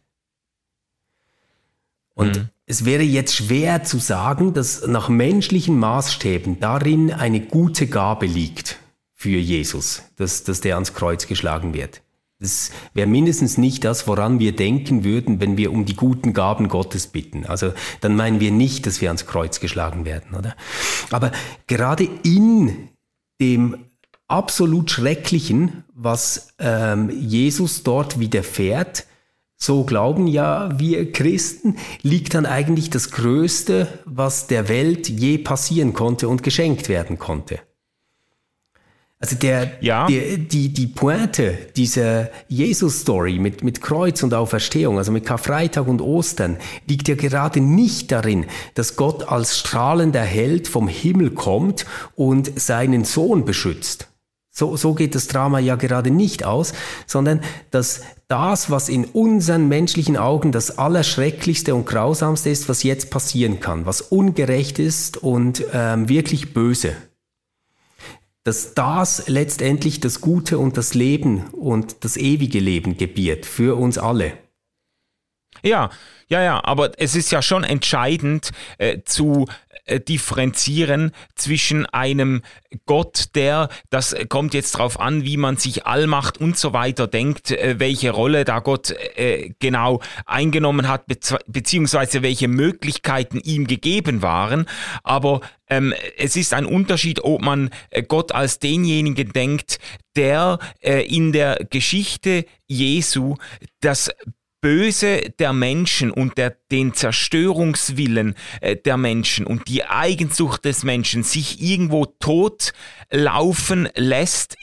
Und mhm. es wäre jetzt schwer zu sagen, dass nach menschlichen Maßstäben darin eine gute Gabe liegt für Jesus, dass, dass der ans Kreuz geschlagen wird. Das wäre mindestens nicht das, woran wir denken würden, wenn wir um die guten Gaben Gottes bitten. Also dann meinen wir nicht, dass wir ans Kreuz geschlagen werden, oder? Aber gerade in dem absolut Schrecklichen, was ähm, Jesus dort widerfährt, so glauben ja wir Christen, liegt dann eigentlich das Größte, was der Welt je passieren konnte und geschenkt werden konnte. Also der, ja. der, die, die Pointe dieser Jesus-Story mit, mit Kreuz und Auferstehung, also mit Karfreitag und Ostern, liegt ja gerade nicht darin, dass Gott als strahlender Held vom Himmel kommt und seinen Sohn beschützt. So, so geht das Drama ja gerade nicht aus, sondern dass das, was in unseren menschlichen Augen das Allerschrecklichste und Grausamste ist, was jetzt passieren kann, was ungerecht ist und ähm, wirklich böse, dass das letztendlich das Gute und das Leben und das ewige Leben gebiert für uns alle. Ja, ja, ja, aber es ist ja schon entscheidend äh, zu äh, differenzieren zwischen einem Gott, der, das kommt jetzt darauf an, wie man sich Allmacht und so weiter denkt, äh, welche Rolle da Gott äh, genau eingenommen hat, beziehungsweise welche Möglichkeiten ihm gegeben waren. Aber ähm, es ist ein Unterschied, ob man Gott als denjenigen denkt, der äh, in der Geschichte Jesu das Böse der Menschen und der, den Zerstörungswillen äh, der Menschen und die Eigensucht des Menschen sich irgendwo tot laufen lässt,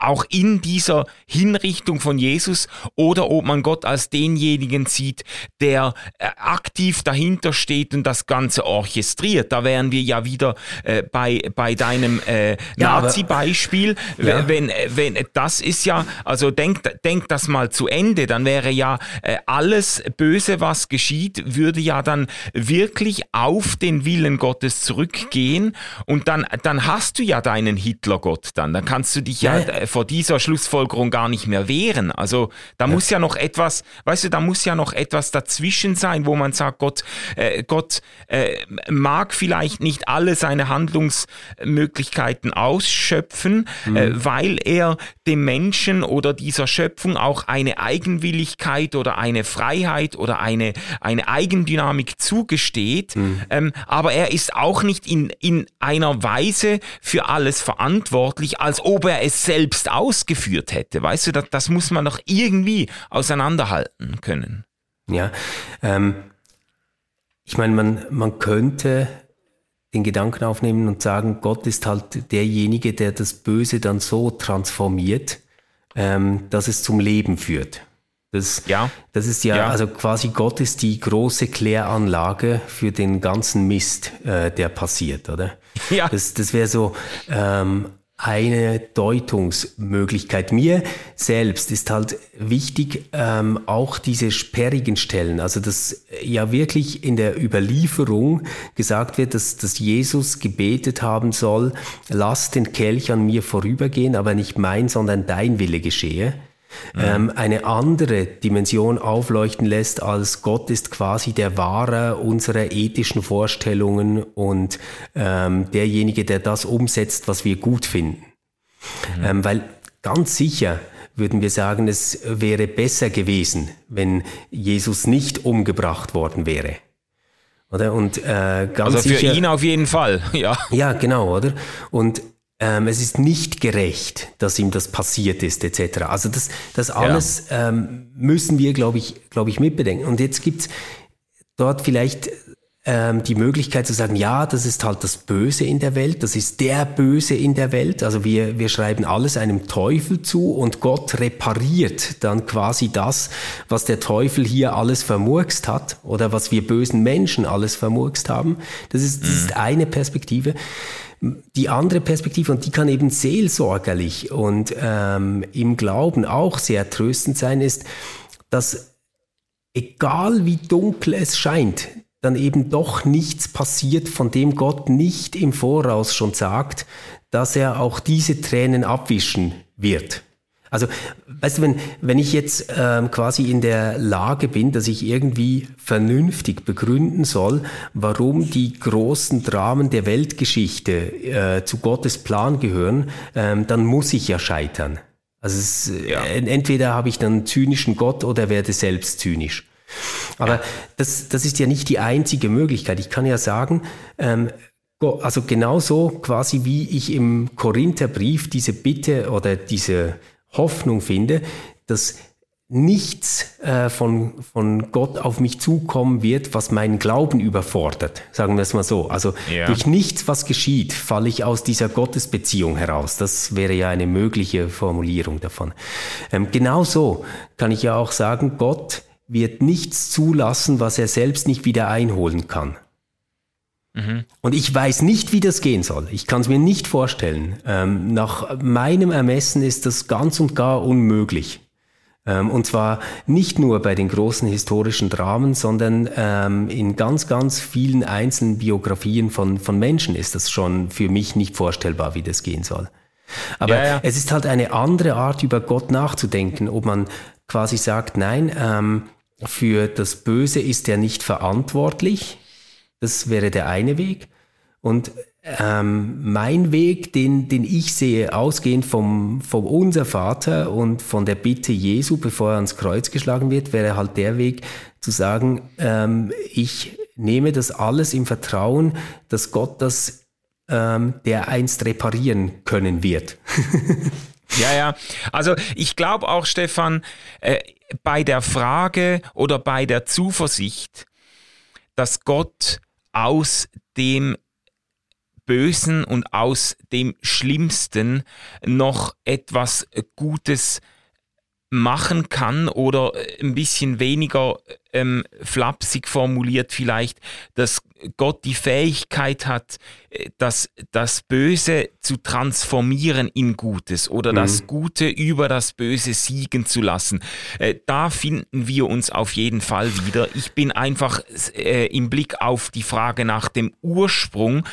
auch in dieser Hinrichtung von Jesus, oder ob man Gott als denjenigen sieht, der äh, aktiv dahinter steht und das Ganze orchestriert. Da wären wir ja wieder äh, bei, bei deinem äh, ja, Nazi-Beispiel. Ja. Wenn, wenn, das ist ja, also denk, denk das mal zu Ende, dann wäre ja äh, alles Böse, was geschieht, würde ja dann wirklich auf den Willen Gottes zurückgehen und dann, dann hast du ja deinen Hitlergott dann. Dann kannst du dich ja, ja äh, vor dieser Schlussfolgerung gar nicht mehr wehren. Also da ja. muss ja noch etwas, weißt du, da muss ja noch etwas dazwischen sein, wo man sagt, Gott, äh, Gott äh, mag vielleicht nicht alle seine Handlungsmöglichkeiten ausschöpfen, mhm. äh, weil er dem Menschen oder dieser Schöpfung auch eine Eigenwilligkeit oder eine Freiheit oder eine, eine Eigendynamik zugesteht. Mhm. Ähm, aber er ist auch nicht in, in einer Weise für alles verantwortlich, als ob er es selbst ausgeführt hätte. Weißt du, das, das muss man doch irgendwie auseinanderhalten können. Ja, ähm, ich meine, man, man könnte den Gedanken aufnehmen und sagen, Gott ist halt derjenige, der das Böse dann so transformiert, ähm, dass es zum Leben führt. Das, ja. das ist ja, ja, also quasi Gott ist die große Kläranlage für den ganzen Mist, äh, der passiert, oder? Ja. Das, das wäre so ähm, eine Deutungsmöglichkeit. Mir selbst ist halt wichtig ähm, auch diese sperrigen Stellen, also dass ja wirklich in der Überlieferung gesagt wird, dass, dass Jesus gebetet haben soll, lass den Kelch an mir vorübergehen, aber nicht mein, sondern dein Wille geschehe ähm, eine andere Dimension aufleuchten lässt, als Gott ist quasi der Wahrer unserer ethischen Vorstellungen und ähm, derjenige, der das umsetzt, was wir gut finden. Mhm. Ähm, weil ganz sicher würden wir sagen, es wäre besser gewesen, wenn Jesus nicht umgebracht worden wäre. Oder? Und äh, ganz also für sicher, ihn auf jeden Fall, ja. Ja, genau, oder? Und ähm, es ist nicht gerecht, dass ihm das passiert ist, etc. Also das, das alles ja. ähm, müssen wir, glaube ich, glaube ich, mitbedenken. Und jetzt gibt's dort vielleicht ähm, die Möglichkeit zu sagen, ja, das ist halt das Böse in der Welt, das ist der Böse in der Welt. Also wir, wir schreiben alles einem Teufel zu und Gott repariert dann quasi das, was der Teufel hier alles vermurkst hat oder was wir bösen Menschen alles vermurkst haben. Das ist, das ist mhm. eine Perspektive. Die andere Perspektive, und die kann eben seelsorgerlich und ähm, im Glauben auch sehr tröstend sein, ist, dass egal wie dunkel es scheint, dann eben doch nichts passiert, von dem Gott nicht im Voraus schon sagt, dass er auch diese Tränen abwischen wird. Also, weißt du, wenn, wenn ich jetzt ähm, quasi in der Lage bin, dass ich irgendwie vernünftig begründen soll, warum die großen Dramen der Weltgeschichte äh, zu Gottes Plan gehören, ähm, dann muss ich ja scheitern. Also es, ja. äh, entweder habe ich dann zynischen Gott oder werde selbst zynisch. Aber ja. das, das ist ja nicht die einzige Möglichkeit. Ich kann ja sagen, ähm, also genauso quasi wie ich im Korintherbrief diese Bitte oder diese Hoffnung finde, dass nichts äh, von, von Gott auf mich zukommen wird, was meinen Glauben überfordert, sagen wir es mal so. Also ja. durch nichts, was geschieht, falle ich aus dieser Gottesbeziehung heraus. Das wäre ja eine mögliche Formulierung davon. Ähm, genauso kann ich ja auch sagen, Gott wird nichts zulassen, was er selbst nicht wieder einholen kann. Mhm. Und ich weiß nicht, wie das gehen soll. Ich kann es mir nicht vorstellen. Ähm, nach meinem Ermessen ist das ganz und gar unmöglich. Ähm, und zwar nicht nur bei den großen historischen Dramen, sondern ähm, in ganz, ganz vielen einzelnen Biografien von, von Menschen ist das schon für mich nicht vorstellbar, wie das gehen soll. Aber ja, ja. es ist halt eine andere Art, über Gott nachzudenken, ob man quasi sagt, nein, ähm, für das Böse ist er nicht verantwortlich. Das wäre der eine Weg. Und ähm, mein Weg, den, den ich sehe, ausgehend vom, vom Unser Vater und von der Bitte Jesu, bevor er ans Kreuz geschlagen wird, wäre halt der Weg zu sagen, ähm, ich nehme das alles im Vertrauen, dass Gott das ähm, der einst reparieren können wird. ja, ja. Also ich glaube auch, Stefan, äh, bei der Frage oder bei der Zuversicht, dass Gott aus dem Bösen und aus dem Schlimmsten noch etwas Gutes machen kann oder ein bisschen weniger ähm, flapsig formuliert vielleicht, dass Gott die Fähigkeit hat, äh, das, das Böse zu transformieren in Gutes oder mhm. das Gute über das Böse siegen zu lassen. Äh, da finden wir uns auf jeden Fall wieder. Ich bin einfach äh, im Blick auf die Frage nach dem Ursprung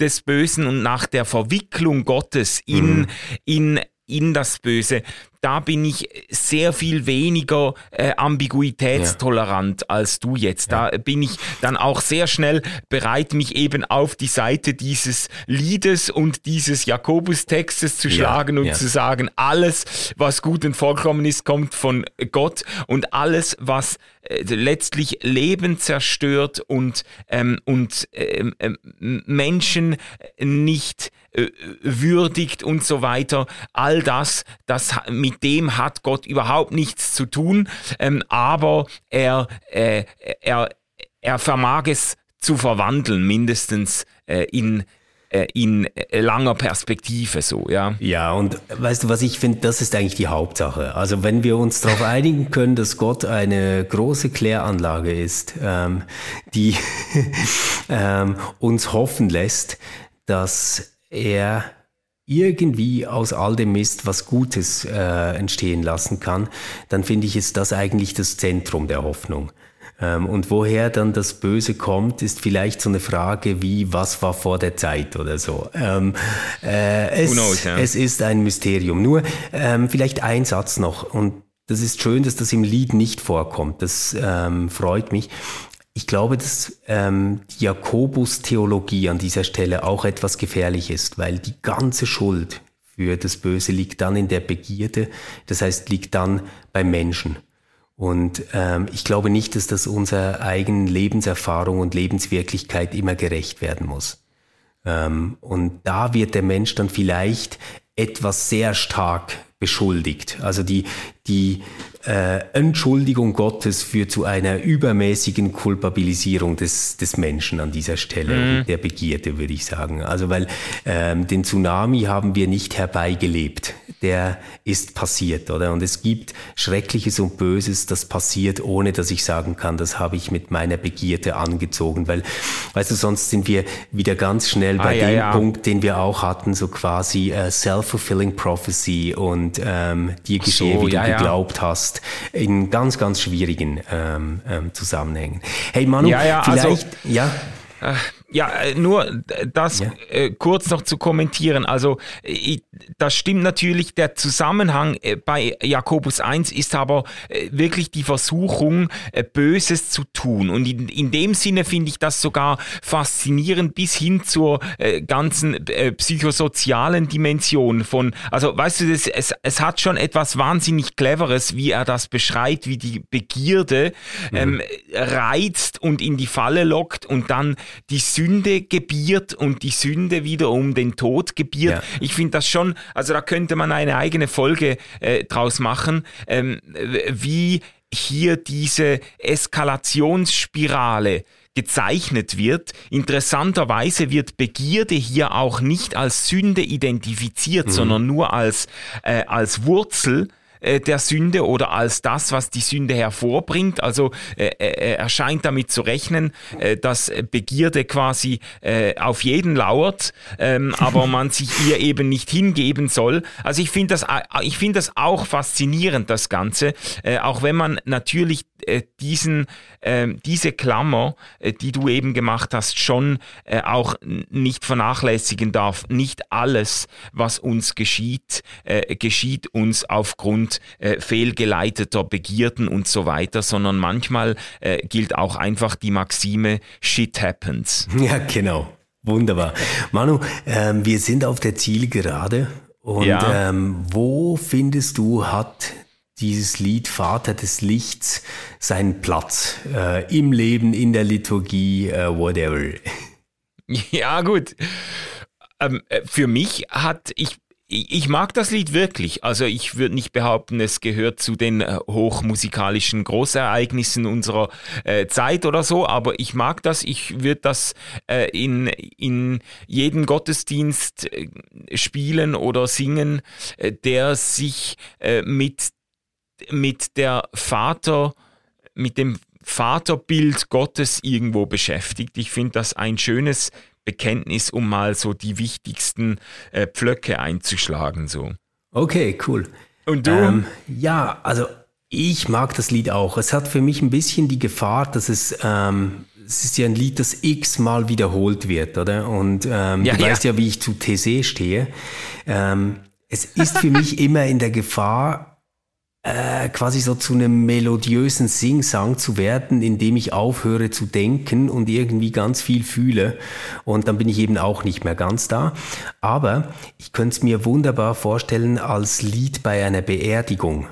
des Bösen und nach der Verwicklung Gottes in, mhm. in in das Böse, da bin ich sehr viel weniger äh, ambiguitätstolerant ja. als du jetzt. Da ja. bin ich dann auch sehr schnell bereit, mich eben auf die Seite dieses Liedes und dieses Jakobustextes zu schlagen und zu sagen, alles, was gut und vollkommen ist, kommt von Gott und alles, was äh, letztlich Leben zerstört und, ähm, und ähm, ähm, Menschen nicht würdigt und so weiter. All das, das mit dem hat Gott überhaupt nichts zu tun, ähm, aber er, äh, er, er vermag es zu verwandeln, mindestens äh, in äh, in langer Perspektive so, ja. Ja, und weißt du, was ich finde, das ist eigentlich die Hauptsache. Also wenn wir uns darauf einigen können, dass Gott eine große Kläranlage ist, ähm, die ähm, uns hoffen lässt, dass er irgendwie aus all dem Mist was Gutes äh, entstehen lassen kann, dann finde ich, ist das eigentlich das Zentrum der Hoffnung. Ähm, und woher dann das Böse kommt, ist vielleicht so eine Frage wie, was war vor der Zeit oder so. Ähm, äh, es, knows, yeah. es, ist ein Mysterium. Nur ähm, vielleicht ein Satz noch und das ist schön, dass das im Lied nicht vorkommt. Das ähm, freut mich. Ich glaube, dass ähm, die Jakobus-Theologie an dieser Stelle auch etwas gefährlich ist, weil die ganze Schuld für das Böse liegt dann in der Begierde, das heißt liegt dann beim Menschen. Und ähm, ich glaube nicht, dass das unserer eigenen Lebenserfahrung und Lebenswirklichkeit immer gerecht werden muss. Ähm, und da wird der Mensch dann vielleicht etwas sehr stark beschuldigt. Also die, die äh, Entschuldigung Gottes führt zu einer übermäßigen Kulpabilisierung des, des Menschen an dieser Stelle, mhm. der Begierde, würde ich sagen. Also weil ähm, den Tsunami haben wir nicht herbeigelebt der ist passiert, oder? Und es gibt Schreckliches und Böses, das passiert, ohne dass ich sagen kann, das habe ich mit meiner Begierde angezogen, weil, weißt du, sonst sind wir wieder ganz schnell bei ah, ja, dem ja. Punkt, den wir auch hatten, so quasi uh, self-fulfilling prophecy und ähm, dir geschehe, so, wie ja, du geglaubt hast, in ganz, ganz schwierigen ähm, ähm, Zusammenhängen. Hey Manu, also vielleicht, also, ja. Äh, ja, äh, nur das ja. äh, kurz noch zu kommentieren. Also, das stimmt natürlich, der Zusammenhang äh, bei Jakobus 1 ist aber äh, wirklich die Versuchung, äh, Böses zu tun. Und in, in dem Sinne finde ich das sogar faszinierend bis hin zur äh, ganzen psychosozialen Dimension von, also weißt du, das, es, es hat schon etwas wahnsinnig Cleveres, wie er das beschreibt, wie die Begierde mhm. ähm, reizt und in die Falle lockt und dann die Sünde gebiert und die Sünde wiederum den Tod gebiert. Ja. Ich finde das schon, also da könnte man eine eigene Folge äh, draus machen, ähm, wie hier diese Eskalationsspirale gezeichnet wird. Interessanterweise wird Begierde hier auch nicht als Sünde identifiziert, mhm. sondern nur als, äh, als Wurzel äh, der Sünde oder als das, was die Sünde hervorbringt. Also äh, äh, er scheint damit zu rechnen, äh, dass Begierde quasi äh, auf jeden lauert, ähm, aber man sich ihr eben nicht hingeben soll. Also ich finde das, äh, ich finde das auch faszinierend, das Ganze, äh, auch wenn man natürlich äh, diesen, äh, diese Klammer, äh, die du eben gemacht hast, schon äh, auch nicht vernachlässigen darf. Nicht alles, was uns geschieht, äh, geschieht uns aufgrund äh, fehlgeleiteter Begierden und so weiter, sondern manchmal äh, gilt auch einfach die Maxime Shit happens. Ja, genau. Wunderbar. Manu, ähm, wir sind auf der Zielgerade. Und ja. ähm, wo findest du, hat dieses Lied Vater des Lichts seinen Platz äh, im Leben, in der Liturgie, äh, whatever. Ja, gut. Ähm, äh, für mich hat, ich, ich mag das Lied wirklich. Also ich würde nicht behaupten, es gehört zu den äh, hochmusikalischen Großereignissen unserer äh, Zeit oder so, aber ich mag das. Ich würde das äh, in, in jedem Gottesdienst äh, spielen oder singen, äh, der sich mit mit der Vater, mit dem Vaterbild Gottes irgendwo beschäftigt. Ich finde das ein schönes Bekenntnis, um mal so die wichtigsten äh, Pflöcke einzuschlagen. So. Okay, cool. Und du? Ähm, ja, also ich mag das Lied auch. Es hat für mich ein bisschen die Gefahr, dass es, ähm, es ist ja ein Lied, das x-mal wiederholt wird, oder? Und ähm, ja, du ja. weißt ja, wie ich zu TC stehe. Ähm, es ist für mich immer in der Gefahr, äh, quasi so zu einem melodiösen Singsang zu werden, indem ich aufhöre zu denken und irgendwie ganz viel fühle. Und dann bin ich eben auch nicht mehr ganz da. Aber ich könnte es mir wunderbar vorstellen als Lied bei einer Beerdigung.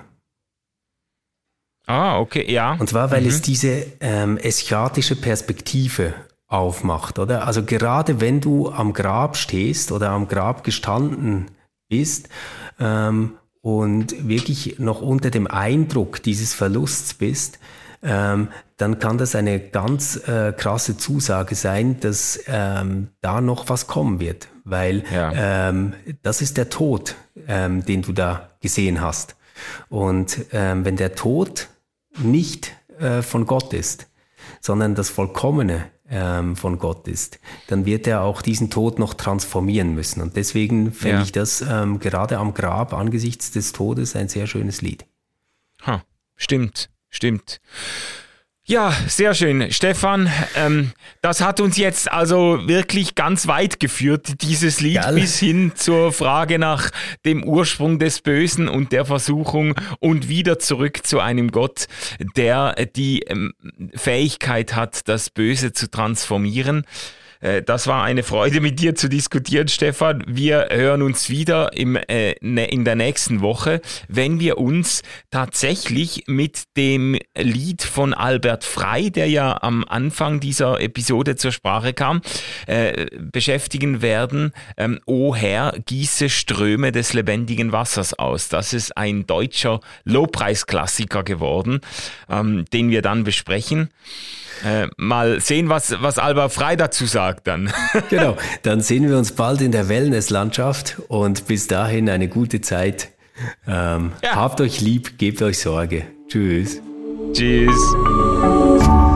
Ah, okay, ja. Und zwar, weil mhm. es diese ähm, eschatischen Perspektive aufmacht, oder? Also gerade wenn du am Grab stehst oder am Grab gestanden bist ähm, und wirklich noch unter dem Eindruck dieses Verlusts bist, ähm, dann kann das eine ganz äh, krasse Zusage sein, dass ähm, da noch was kommen wird, weil ja. ähm, das ist der Tod, ähm, den du da gesehen hast. Und ähm, wenn der Tod nicht äh, von Gott ist, sondern das Vollkommene, ähm, von Gott ist, dann wird er auch diesen Tod noch transformieren müssen. Und deswegen fände ja. ich das ähm, gerade am Grab angesichts des Todes ein sehr schönes Lied. Ha, stimmt, stimmt. Ja, sehr schön. Stefan, ähm, das hat uns jetzt also wirklich ganz weit geführt, dieses Lied, Geil. bis hin zur Frage nach dem Ursprung des Bösen und der Versuchung und wieder zurück zu einem Gott, der die ähm, Fähigkeit hat, das Böse zu transformieren. Äh, das war eine Freude mit dir zu diskutieren, Stefan. Wir hören uns wieder im, äh, ne, in der nächsten Woche, wenn wir uns tatsächlich mit dem Lied von Albert Frei, der ja am Anfang dieser Episode zur Sprache kam, äh, beschäftigen werden. Ähm, o Herr, gieße Ströme des lebendigen Wassers aus. Das ist ein deutscher Lobpreisklassiker geworden, ähm, den wir dann besprechen. Äh, mal sehen, was, was Alba Frei dazu sagt dann. genau, dann sehen wir uns bald in der Wellnesslandschaft und bis dahin eine gute Zeit. Ähm, ja. Habt euch lieb, gebt euch Sorge. Tschüss. Tschüss.